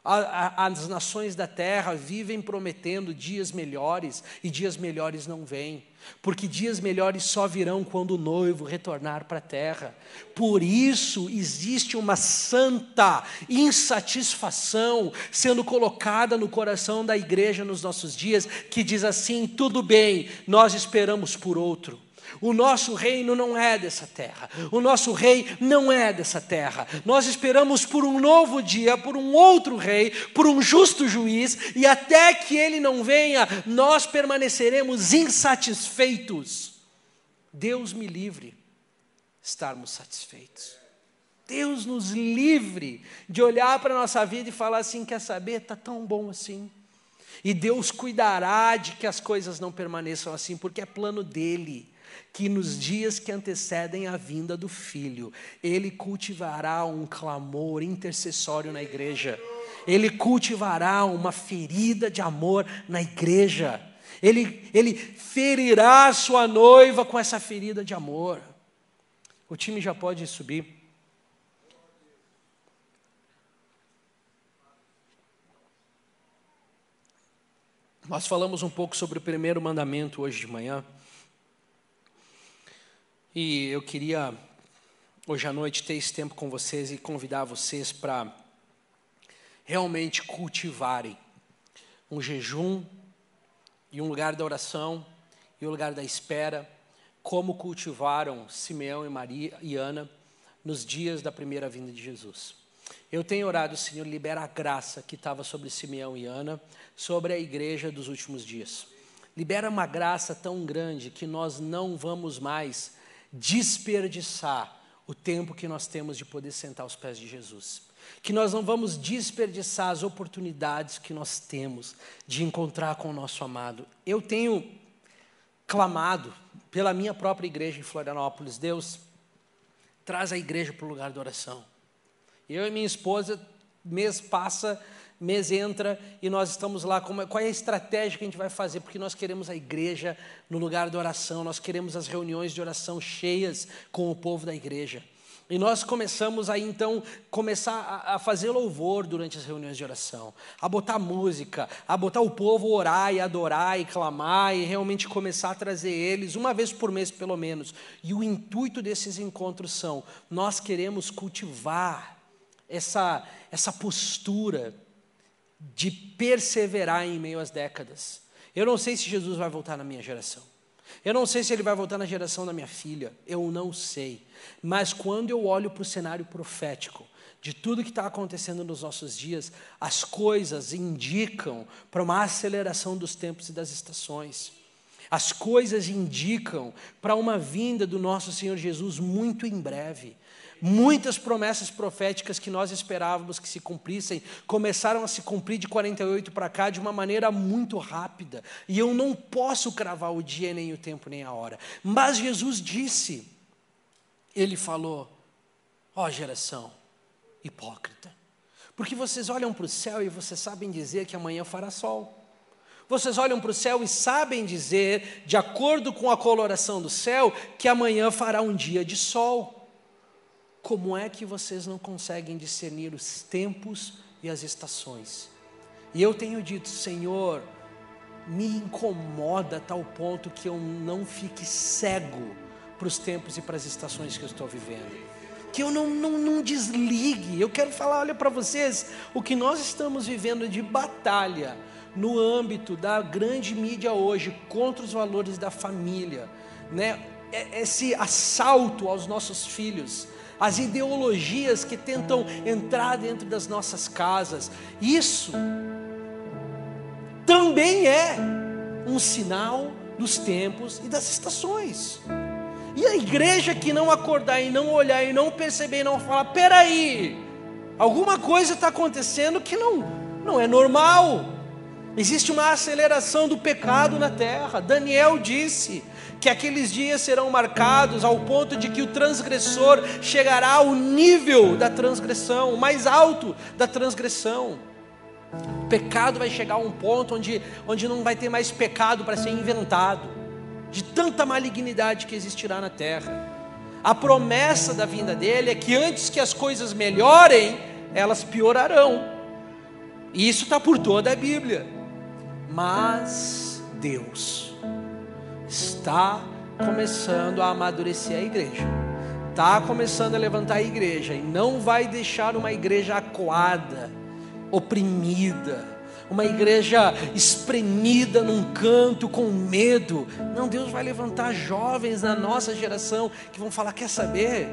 as nações da terra vivem prometendo dias melhores e dias melhores não vêm, porque dias melhores só virão quando o noivo retornar para a terra. Por isso existe uma santa insatisfação sendo colocada no coração da igreja nos nossos dias, que diz assim: tudo bem, nós esperamos por outro. O nosso reino não é dessa terra. O nosso rei não é dessa terra. Nós esperamos por um novo dia, por um outro rei, por um justo juiz, e até que ele não venha, nós permaneceremos insatisfeitos. Deus me livre estarmos satisfeitos. Deus nos livre de olhar para a nossa vida e falar assim: quer saber, está tão bom assim. E Deus cuidará de que as coisas não permaneçam assim, porque é plano dele que nos dias que antecedem a vinda do Filho, ele cultivará um clamor intercessório na igreja, ele cultivará uma ferida de amor na igreja, ele, ele ferirá sua noiva com essa ferida de amor. O time já pode subir. Nós falamos um pouco sobre o primeiro mandamento hoje de manhã. E eu queria, hoje à noite, ter esse tempo com vocês e convidar vocês para realmente cultivarem um jejum e um lugar da oração e um lugar da espera, como cultivaram Simeão e Maria e Ana nos dias da primeira vinda de Jesus. Eu tenho orado, Senhor, libera a graça que estava sobre Simeão e Ana, sobre a igreja dos últimos dias. Libera uma graça tão grande que nós não vamos mais desperdiçar o tempo que nós temos de poder sentar aos pés de Jesus. Que nós não vamos desperdiçar as oportunidades que nós temos de encontrar com o nosso amado. Eu tenho clamado pela minha própria igreja em Florianópolis, Deus, traz a igreja para o lugar de oração. Eu e minha esposa, mês passa, mês entra e nós estamos lá. Como, qual é a estratégia que a gente vai fazer? Porque nós queremos a igreja no lugar de oração, nós queremos as reuniões de oração cheias com o povo da igreja. E nós começamos aí então começar a, a, fazer louvor durante as reuniões de oração, a botar música, a botar o povo orar e adorar e clamar e realmente começar a trazer eles uma vez por mês pelo menos. E o intuito desses encontros são nós queremos cultivar essa essa postura de perseverar em meio às décadas. Eu não sei se Jesus vai voltar na minha geração. Eu não sei se ele vai voltar na geração da minha filha, eu não sei. Mas quando eu olho para o cenário profético, de tudo que está acontecendo nos nossos dias, as coisas indicam para uma aceleração dos tempos e das estações. As coisas indicam para uma vinda do nosso Senhor Jesus muito em breve. Muitas promessas proféticas que nós esperávamos que se cumprissem começaram a se cumprir de 48 para cá de uma maneira muito rápida. E eu não posso cravar o dia, nem o tempo, nem a hora. Mas Jesus disse, ele falou: Ó oh, geração hipócrita, porque vocês olham para o céu e vocês sabem dizer que amanhã fará sol. Vocês olham para o céu e sabem dizer, de acordo com a coloração do céu, que amanhã fará um dia de sol. Como é que vocês não conseguem discernir os tempos e as estações? E eu tenho dito, Senhor, me incomoda a tal ponto que eu não fique cego para os tempos e para as estações que eu estou vivendo. Que eu não, não, não desligue. Eu quero falar, olha para vocês, o que nós estamos vivendo de batalha no âmbito da grande mídia hoje contra os valores da família, né? É, esse assalto aos nossos filhos, as ideologias que tentam entrar dentro das nossas casas. Isso também é um sinal dos tempos e das estações. E a igreja que não acordar e não olhar e não perceber e não falar, peraí, alguma coisa está acontecendo que não, não é normal. Existe uma aceleração do pecado na terra. Daniel disse: que aqueles dias serão marcados ao ponto de que o transgressor chegará ao nível da transgressão, o mais alto da transgressão. O pecado vai chegar a um ponto onde, onde não vai ter mais pecado para ser inventado, de tanta malignidade que existirá na terra. A promessa da vinda dele é que antes que as coisas melhorem, elas piorarão. E isso está por toda a Bíblia. Mas Deus está começando a amadurecer a igreja, está começando a levantar a igreja e não vai deixar uma igreja acuada, oprimida, uma igreja espremida num canto com medo. Não, Deus vai levantar jovens na nossa geração que vão falar: quer saber?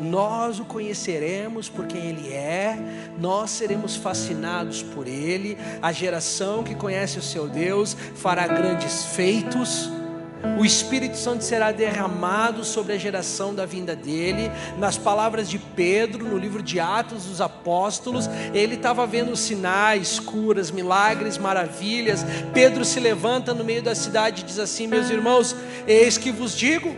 Nós o conheceremos por quem Ele é, nós seremos fascinados por Ele. A geração que conhece o seu Deus fará grandes feitos o Espírito Santo será derramado sobre a geração da vinda dele. Nas palavras de Pedro, no livro de Atos dos Apóstolos, ele estava vendo sinais, curas, milagres, maravilhas. Pedro se levanta no meio da cidade e diz assim: Meus irmãos, eis que vos digo,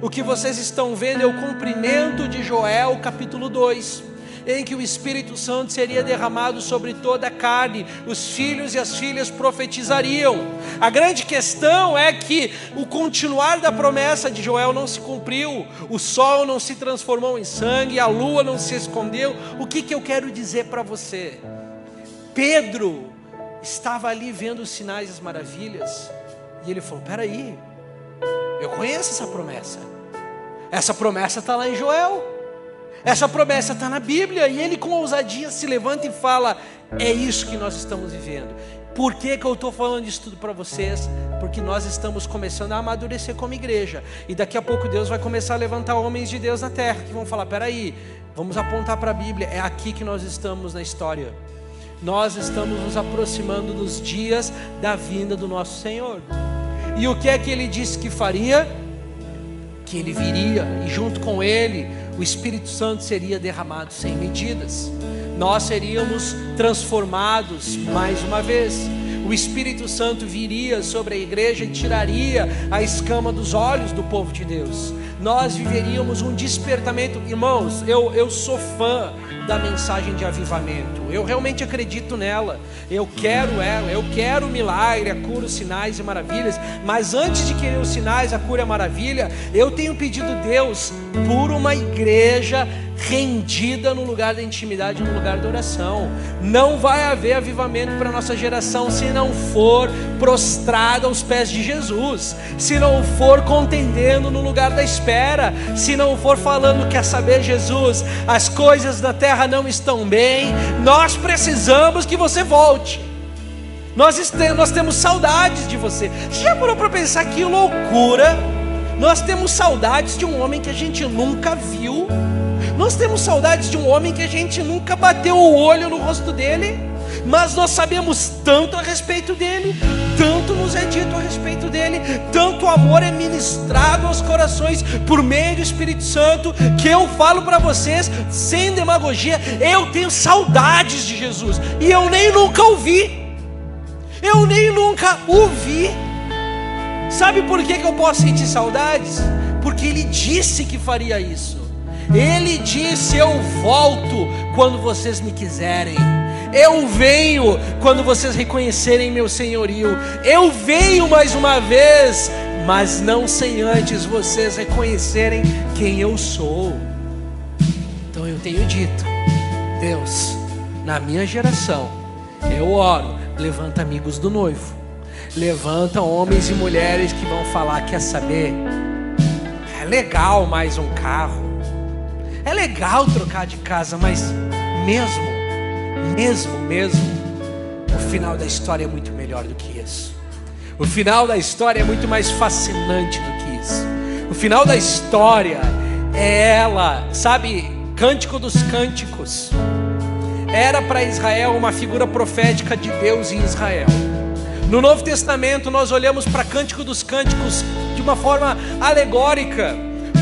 o que vocês estão vendo é o cumprimento de Joel, capítulo 2 em que o Espírito Santo seria derramado sobre toda a carne, os filhos e as filhas profetizariam. A grande questão é que o continuar da promessa de Joel não se cumpriu, o sol não se transformou em sangue, a lua não se escondeu. O que, que eu quero dizer para você? Pedro estava ali vendo os sinais e as maravilhas, e ele falou: peraí, eu conheço essa promessa. Essa promessa está lá em Joel. Essa promessa está na Bíblia e ele com ousadia se levanta e fala: é isso que nós estamos vivendo. Por que, que eu estou falando isso tudo para vocês? Porque nós estamos começando a amadurecer como igreja. E daqui a pouco Deus vai começar a levantar homens de Deus na terra que vão falar: peraí, vamos apontar para a Bíblia. É aqui que nós estamos na história. Nós estamos nos aproximando dos dias da vinda do nosso Senhor. E o que é que ele disse que faria? Que ele viria e junto com ele o Espírito Santo seria derramado sem medidas. Nós seríamos transformados mais uma vez. O Espírito Santo viria sobre a igreja e tiraria a escama dos olhos do povo de Deus. Nós viveríamos um despertamento. Irmãos, eu, eu sou fã da mensagem de avivamento. Eu realmente acredito nela. Eu quero ela, eu quero milagre, a cura, os sinais e maravilhas. Mas antes de querer os sinais, a cura e a maravilha, eu tenho pedido Deus por uma igreja rendida no lugar da intimidade, no lugar da oração. Não vai haver avivamento para a nossa geração se não for prostrada aos pés de Jesus, se não for contendendo no lugar da espera, se não for falando, quer saber, Jesus, as coisas da terra não estão bem, nós precisamos que você volte. Nós, nós temos saudades de você. Você já parou para pensar que loucura? Nós temos saudades de um homem que a gente nunca viu nós temos saudades de um homem que a gente nunca bateu o olho no rosto dele, mas nós sabemos tanto a respeito dele, tanto nos é dito a respeito dele, tanto amor é ministrado aos corações por meio do Espírito Santo, que eu falo para vocês, sem demagogia, eu tenho saudades de Jesus, e eu nem nunca ouvi, eu nem nunca ouvi. Sabe por que, que eu posso sentir saudades? Porque ele disse que faria isso. Ele disse: Eu volto quando vocês me quiserem. Eu venho quando vocês reconhecerem meu senhorio. Eu venho mais uma vez, mas não sem antes vocês reconhecerem quem eu sou. Então eu tenho dito: Deus, na minha geração, eu oro, levanta amigos do noivo, levanta homens e mulheres que vão falar: quer saber? É legal mais um carro é legal trocar de casa, mas mesmo, mesmo, mesmo, o final da história é muito melhor do que isso. O final da história é muito mais fascinante do que isso. O final da história é ela, sabe, Cântico dos Cânticos. Era para Israel uma figura profética de Deus em Israel. No Novo Testamento, nós olhamos para Cântico dos Cânticos de uma forma alegórica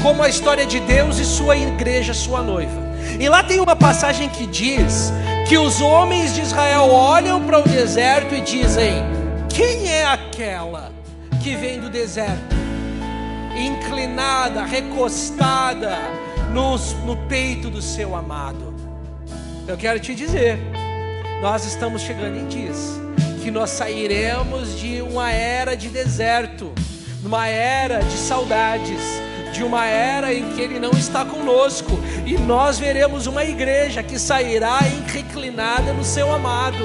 como a história de Deus e sua igreja, sua noiva. E lá tem uma passagem que diz que os homens de Israel olham para o deserto e dizem: Quem é aquela que vem do deserto? Inclinada, recostada no, no peito do seu amado. Eu quero te dizer, nós estamos chegando em dias que nós sairemos de uma era de deserto, numa era de saudades de uma era em que Ele não está conosco, e nós veremos uma igreja que sairá reclinada no seu amado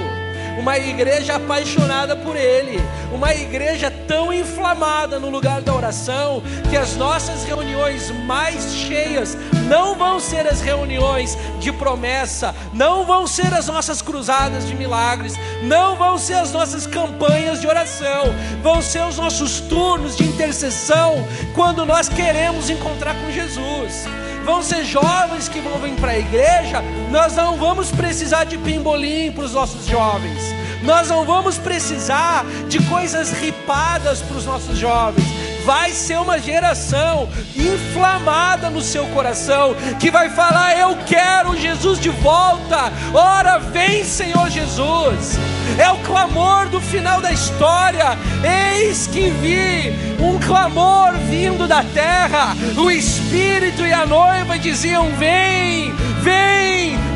uma igreja apaixonada por Ele, uma igreja tão inflamada no lugar da oração, que as nossas reuniões mais cheias não vão ser as reuniões de promessa, não vão ser as nossas cruzadas de milagres, não vão ser as nossas campanhas de oração, vão ser os nossos turnos de intercessão quando nós queremos encontrar com Jesus vão ser jovens que vão vir para a igreja, nós não vamos precisar de pimbolim para os nossos jovens, nós não vamos precisar de coisas ripadas para os nossos jovens. Vai ser uma geração inflamada no seu coração que vai falar: Eu quero Jesus de volta. Ora, vem, Senhor Jesus. É o clamor do final da história. Eis que vi um clamor vindo da terra. O Espírito e a noiva diziam: Vem, vem.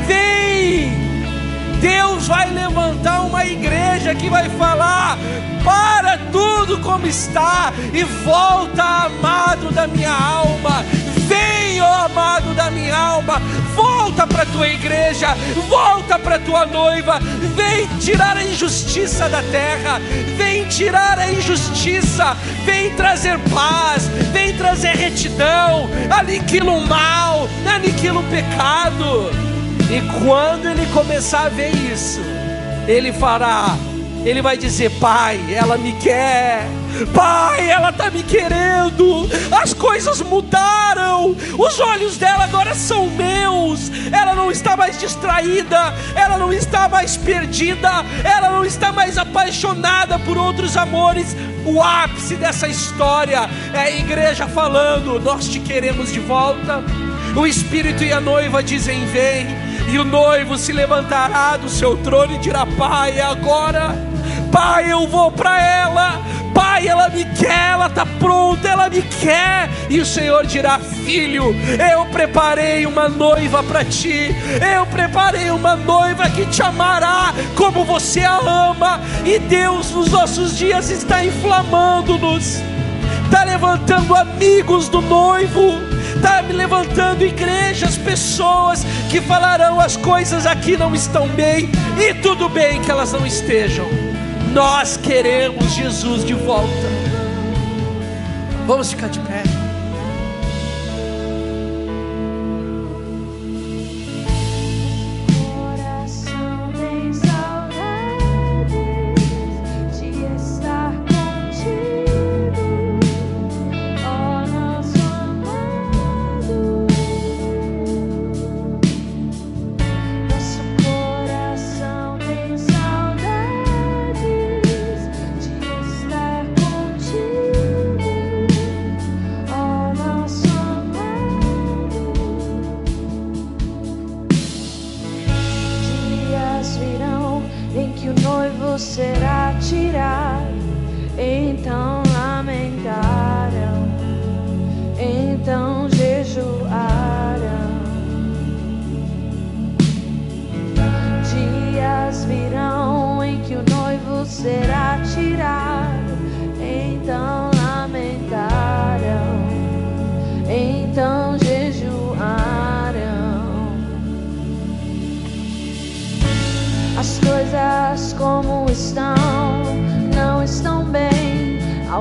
Deus vai levantar uma igreja que vai falar: para tudo como está e volta, amado da minha alma. Vem, ó amado da minha alma, volta para tua igreja, volta para tua noiva, vem tirar a injustiça da terra, vem tirar a injustiça, vem trazer paz, vem trazer retidão, aniquila o mal, aniquila o pecado. E quando ele começar a ver isso, ele fará, ele vai dizer: Pai, ela me quer. Pai, ela está me querendo. As coisas mudaram. Os olhos dela agora são meus. Ela não está mais distraída. Ela não está mais perdida. Ela não está mais apaixonada por outros amores. O ápice dessa história é a igreja falando: Nós te queremos de volta. O Espírito e a noiva dizem: Vem e o noivo se levantará do seu trono e dirá: Pai, agora, Pai, eu vou para ela. Pai, ela me quer, ela está pronta, ela me quer. E o Senhor dirá: filho, eu preparei uma noiva para ti, eu preparei uma noiva que te amará como você a ama, e Deus nos nossos dias está inflamando-nos, está levantando amigos do noivo, está me levantando igrejas, pessoas que falarão as coisas aqui não estão bem, e tudo bem que elas não estejam. Nós queremos Jesus de volta. Vamos ficar de pé.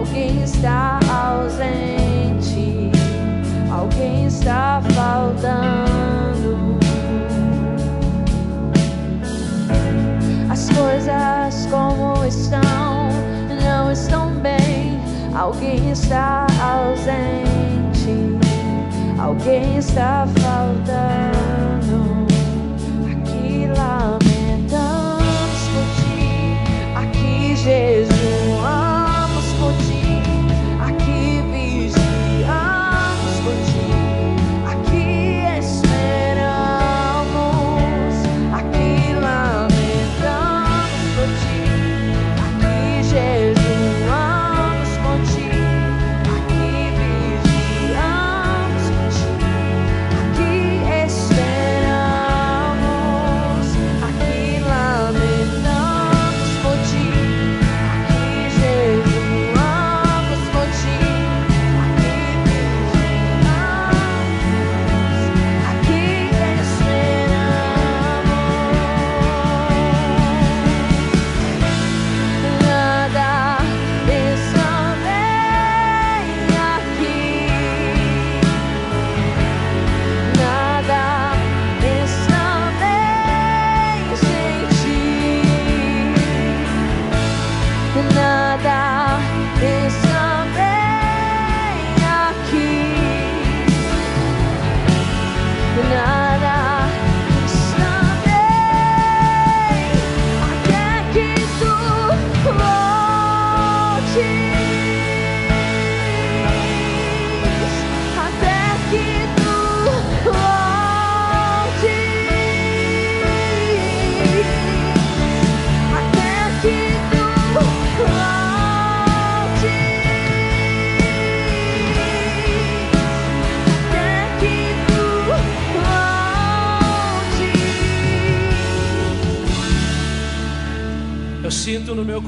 Alguém está ausente, alguém está faltando. As coisas como estão não estão bem. Alguém está ausente, alguém está faltando. Aqui lamentamos por ti, aqui Jesus.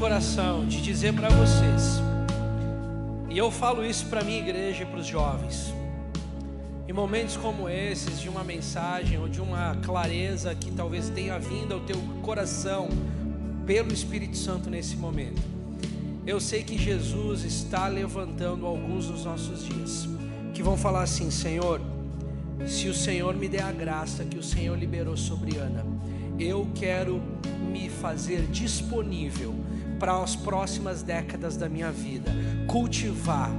Coração de dizer para vocês, e eu falo isso para minha igreja e para os jovens, em momentos como esses, de uma mensagem ou de uma clareza que talvez tenha vindo ao teu coração pelo Espírito Santo nesse momento, eu sei que Jesus está levantando alguns dos nossos dias que vão falar assim: Senhor, se o Senhor me der a graça que o Senhor liberou sobre Ana, eu quero me fazer disponível para as próximas décadas da minha vida, cultivar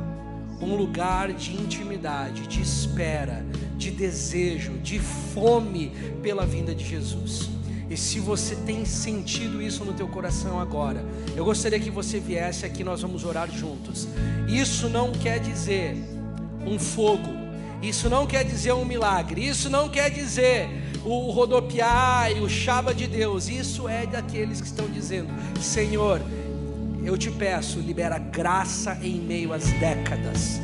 um lugar de intimidade, de espera, de desejo, de fome pela vinda de Jesus. E se você tem sentido isso no teu coração agora, eu gostaria que você viesse aqui, nós vamos orar juntos. Isso não quer dizer um fogo, isso não quer dizer um milagre, isso não quer dizer o rodopiar e o chaba de Deus, isso é daqueles que estão dizendo: Senhor, eu te peço, libera graça em meio às décadas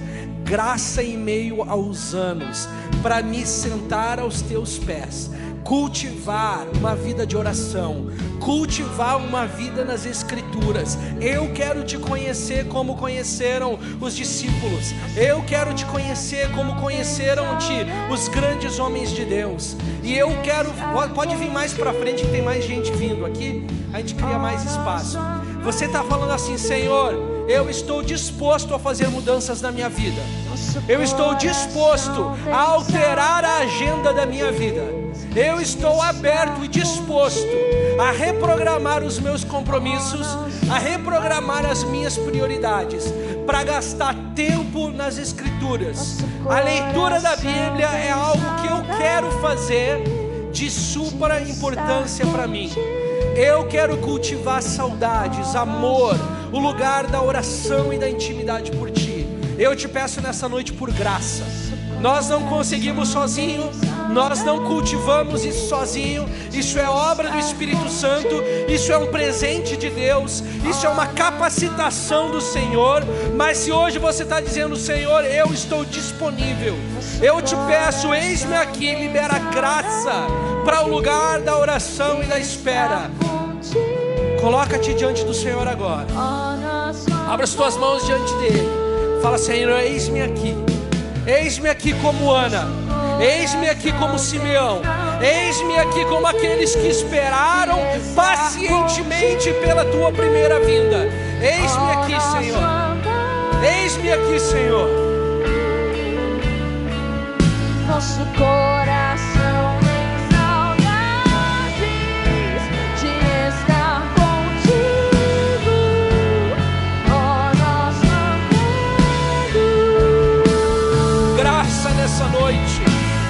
graça em meio aos anos, para me sentar aos teus pés, cultivar uma vida de oração, cultivar uma vida nas Escrituras. Eu quero te conhecer como conheceram os discípulos, eu quero te conhecer como conheceram-te os grandes homens de Deus, e eu quero, pode vir mais para frente, que tem mais gente vindo aqui, a gente cria mais espaço. Você está falando assim, Senhor eu estou disposto a fazer mudanças na minha vida. Eu estou disposto a alterar a agenda da minha vida. Eu estou aberto e disposto a reprogramar os meus compromissos, a reprogramar as minhas prioridades, para gastar tempo nas Escrituras. A leitura da Bíblia é algo que eu quero fazer de supra importância para mim. Eu quero cultivar saudades, amor, o lugar da oração e da intimidade por Ti. Eu te peço nessa noite por graça. Nós não conseguimos sozinho, nós não cultivamos isso sozinho. Isso é obra do Espírito Santo, isso é um presente de Deus, isso é uma capacitação do Senhor. Mas se hoje você está dizendo, Senhor, eu estou disponível, eu te peço, eis-me aqui, libera graça para o lugar da oração e da espera. Coloca-te diante do Senhor agora. Abra as tuas mãos diante dele. Fala, Senhor, eis-me aqui. Eis-me aqui como Ana. Eis-me aqui como Simeão. Eis-me aqui como aqueles que esperaram pacientemente pela tua primeira vinda. Eis-me aqui, Senhor. Eis-me aqui, Senhor. Nosso coração.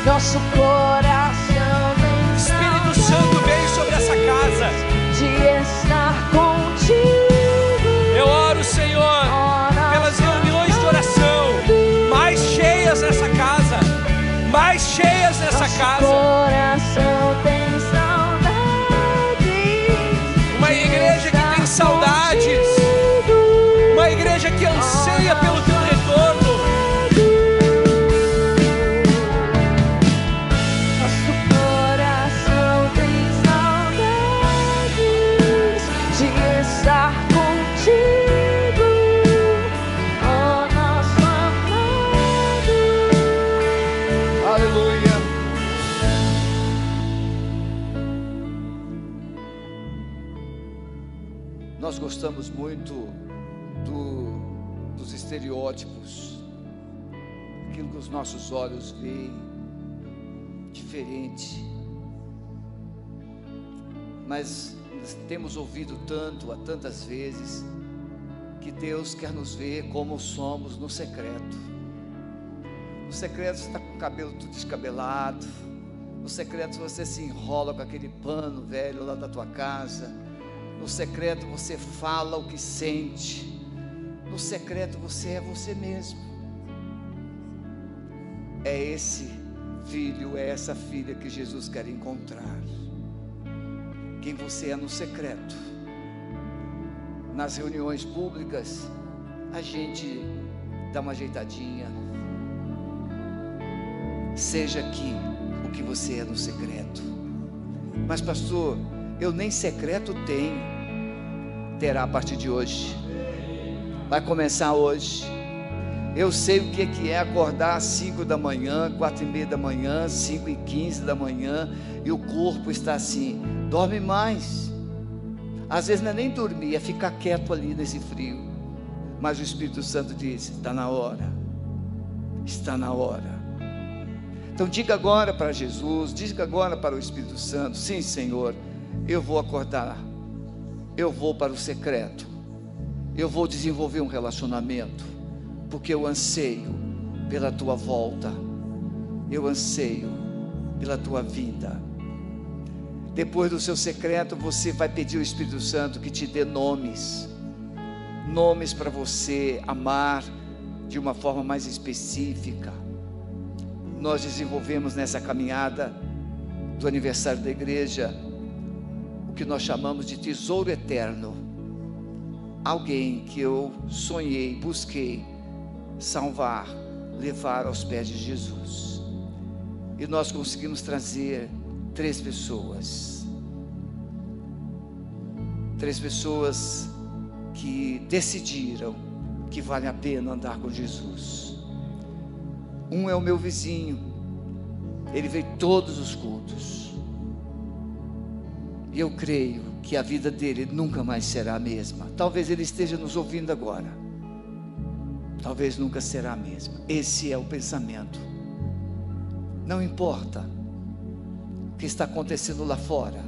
Nosso coração. Nossos olhos veem diferente. Mas temos ouvido tanto, há tantas vezes, que Deus quer nos ver como somos no secreto. No secreto você está com o cabelo tudo descabelado. No secreto você se enrola com aquele pano velho lá da tua casa. No secreto você fala o que sente. No secreto você é você mesmo. É esse filho, é essa filha que Jesus quer encontrar. Quem você é no secreto. Nas reuniões públicas, a gente dá uma ajeitadinha. Seja aqui o que você é no secreto. Mas, pastor, eu nem secreto tenho. Terá a partir de hoje. Vai começar hoje. Eu sei o que é acordar às 5 da manhã, quatro e meia da manhã, 5 e 15 da manhã, e o corpo está assim, dorme mais. Às vezes não é nem dormir, é ficar quieto ali nesse frio. Mas o Espírito Santo diz: está na hora, está na hora. Então diga agora para Jesus, diga agora para o Espírito Santo: sim, Senhor eu vou acordar, eu vou para o secreto, eu vou desenvolver um relacionamento, porque eu anseio pela tua volta, eu anseio pela tua vida. Depois do seu secreto, você vai pedir ao Espírito Santo que te dê nomes, nomes para você amar de uma forma mais específica. Nós desenvolvemos nessa caminhada do aniversário da igreja o que nós chamamos de tesouro eterno. Alguém que eu sonhei, busquei salvar, levar aos pés de Jesus. E nós conseguimos trazer três pessoas. Três pessoas que decidiram que vale a pena andar com Jesus. Um é o meu vizinho, ele veio todos os cultos. E eu creio que a vida dele nunca mais será a mesma. Talvez ele esteja nos ouvindo agora. Talvez nunca será a mesma. Esse é o pensamento. Não importa o que está acontecendo lá fora.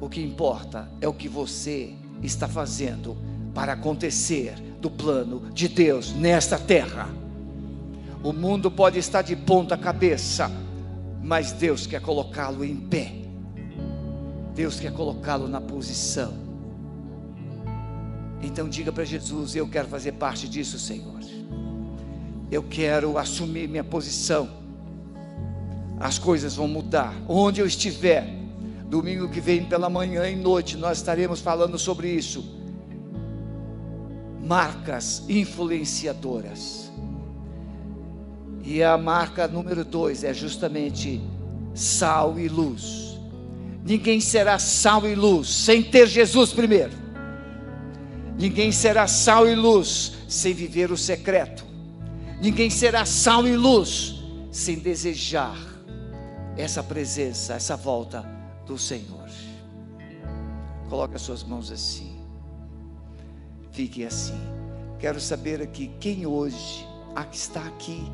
O que importa é o que você está fazendo para acontecer do plano de Deus nesta terra. O mundo pode estar de ponta cabeça, mas Deus quer colocá-lo em pé. Deus quer colocá-lo na posição. Então diga para Jesus: Eu quero fazer parte disso, Senhor. Eu quero assumir minha posição. As coisas vão mudar. Onde eu estiver, domingo que vem pela manhã e noite, nós estaremos falando sobre isso. Marcas influenciadoras. E a marca número dois é justamente sal e luz. Ninguém será sal e luz sem ter Jesus primeiro. Ninguém será sal e luz sem viver o secreto. Ninguém será sal e luz sem desejar essa presença, essa volta do Senhor. Coloque as suas mãos assim. Fique assim. Quero saber aqui quem hoje está aqui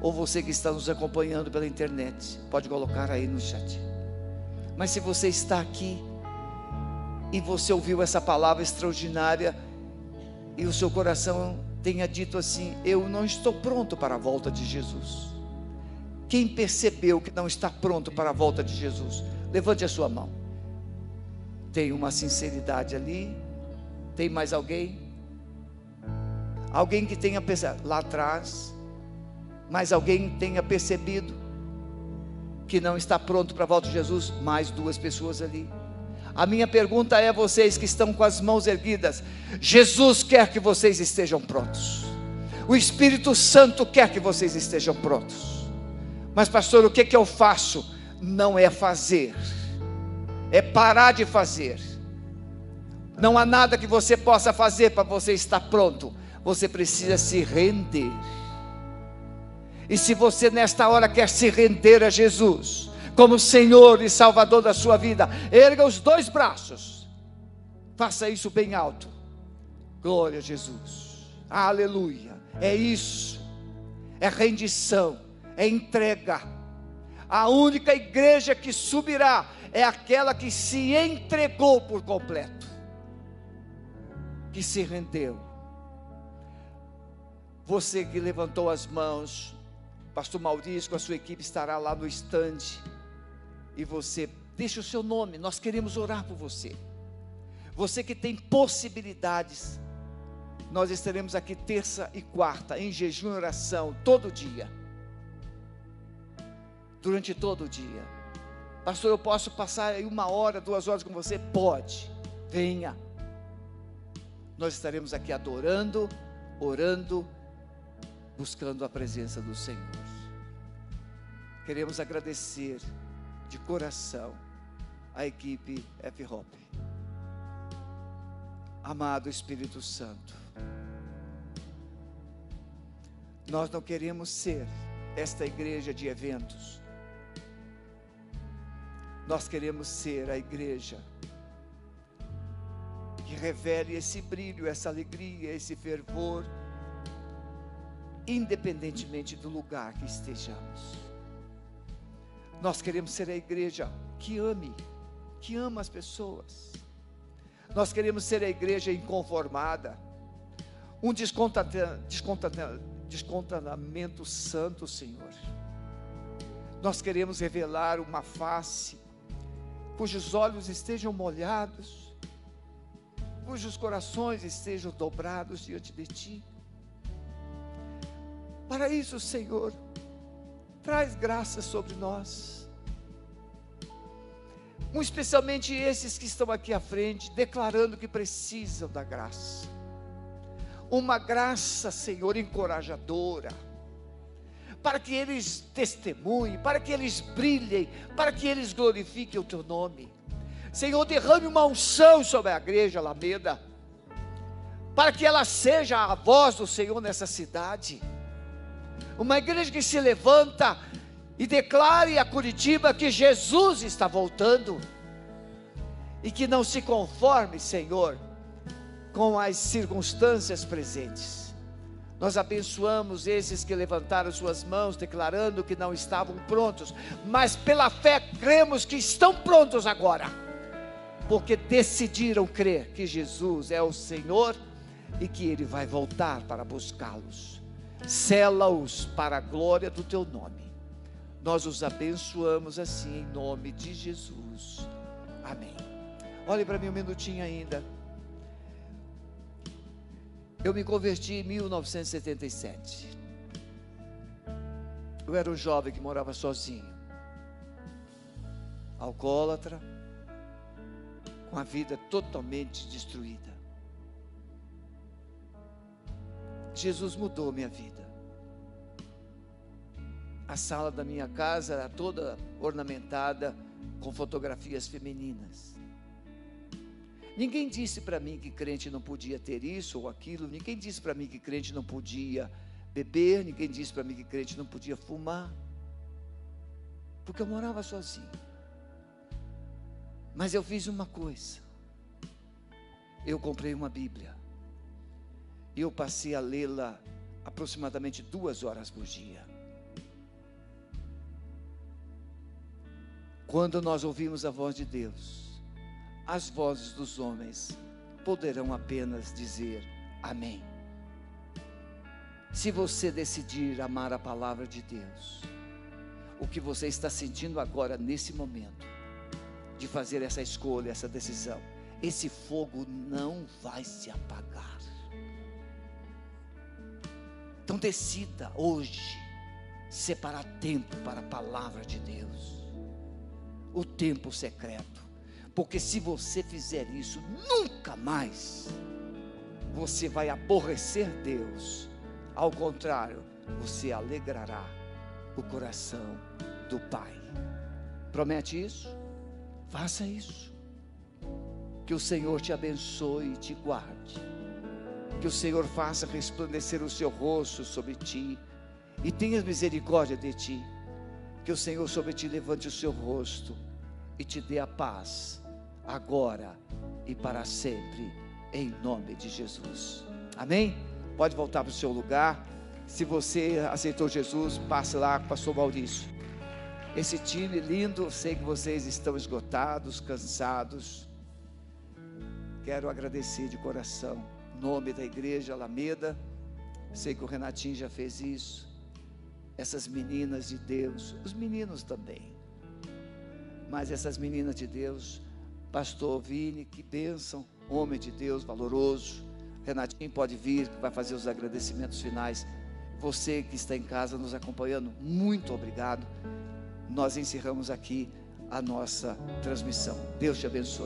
ou você que está nos acompanhando pela internet, pode colocar aí no chat. Mas se você está aqui e você ouviu essa palavra extraordinária e o seu coração tenha dito assim: Eu não estou pronto para a volta de Jesus. Quem percebeu que não está pronto para a volta de Jesus? Levante a sua mão. Tem uma sinceridade ali? Tem mais alguém? Alguém que tenha pensado lá atrás, mas alguém tenha percebido que não está pronto para a volta de Jesus, mais duas pessoas ali. A minha pergunta é a vocês que estão com as mãos erguidas: Jesus quer que vocês estejam prontos. O Espírito Santo quer que vocês estejam prontos. Mas, pastor, o que, que eu faço? Não é fazer, é parar de fazer. Não há nada que você possa fazer para você estar pronto. Você precisa se render. E se você nesta hora quer se render a Jesus, como Senhor e Salvador da sua vida, erga os dois braços, faça isso bem alto. Glória a Jesus, aleluia. É isso, é rendição, é entrega. A única igreja que subirá é aquela que se entregou por completo, que se rendeu. Você que levantou as mãos, Pastor Maurício com a sua equipe estará lá no estande. E você, deixe o seu nome, nós queremos orar por você. Você que tem possibilidades, nós estaremos aqui terça e quarta, em jejum e oração, todo dia. Durante todo o dia. Pastor, eu posso passar aí uma hora, duas horas com você? Pode, venha. Nós estaremos aqui adorando, orando, buscando a presença do Senhor. Queremos agradecer de coração a equipe F-Hop. Amado Espírito Santo, nós não queremos ser esta igreja de eventos. Nós queremos ser a igreja que revele esse brilho, essa alegria, esse fervor, independentemente do lugar que estejamos. Nós queremos ser a igreja que ame, que ama as pessoas. Nós queremos ser a igreja inconformada, um descontentamento santo, Senhor. Nós queremos revelar uma face cujos olhos estejam molhados, cujos corações estejam dobrados diante de Ti. Para isso, Senhor, traz graça sobre nós. Muito especialmente esses que estão aqui à frente, declarando que precisam da graça. Uma graça, Senhor, encorajadora. para que eles testemunhem, para que eles brilhem, para que eles glorifiquem o teu nome. Senhor, derrame uma unção sobre a igreja Alameda, para que ela seja a voz do Senhor nessa cidade. Uma igreja que se levanta e declare a Curitiba que Jesus está voltando e que não se conforme, Senhor, com as circunstâncias presentes. Nós abençoamos esses que levantaram suas mãos, declarando que não estavam prontos, mas pela fé cremos que estão prontos agora, porque decidiram crer que Jesus é o Senhor e que Ele vai voltar para buscá-los. Sela-os para a glória do Teu nome. Nós os abençoamos assim em nome de Jesus. Amém. Olhe para mim um minutinho ainda. Eu me converti em 1977. Eu era um jovem que morava sozinho, alcoólatra, com a vida totalmente destruída. Jesus mudou minha vida. A sala da minha casa era toda ornamentada com fotografias femininas. Ninguém disse para mim que crente não podia ter isso ou aquilo, ninguém disse para mim que crente não podia beber, ninguém disse para mim que crente não podia fumar, porque eu morava sozinho. Mas eu fiz uma coisa, eu comprei uma Bíblia, e eu passei a lê-la aproximadamente duas horas por dia. Quando nós ouvimos a voz de Deus, as vozes dos homens poderão apenas dizer amém. Se você decidir amar a palavra de Deus, o que você está sentindo agora, nesse momento, de fazer essa escolha, essa decisão, esse fogo não vai se apagar. Então decida hoje separar tempo para a palavra de Deus, o tempo secreto porque se você fizer isso, nunca mais você vai aborrecer Deus. Ao contrário, você alegrará o coração do Pai. Promete isso? Faça isso. Que o Senhor te abençoe e te guarde. Que o Senhor faça resplandecer o seu rosto sobre ti e tenha misericórdia de ti. Que o Senhor sobre ti levante o seu rosto e te dê a paz agora e para sempre, em nome de Jesus. Amém? Pode voltar para o seu lugar. Se você aceitou Jesus, passe lá com o pastor Maurício. Esse time lindo, sei que vocês estão esgotados, cansados. Quero agradecer de coração, em nome da igreja Alameda. Sei que o Renatinho já fez isso. Essas meninas de Deus, os meninos também. Mas essas meninas de Deus Pastor Vini, que bênção, homem de Deus, valoroso. Renatinho pode vir, vai fazer os agradecimentos finais. Você que está em casa nos acompanhando, muito obrigado. Nós encerramos aqui a nossa transmissão. Deus te abençoe.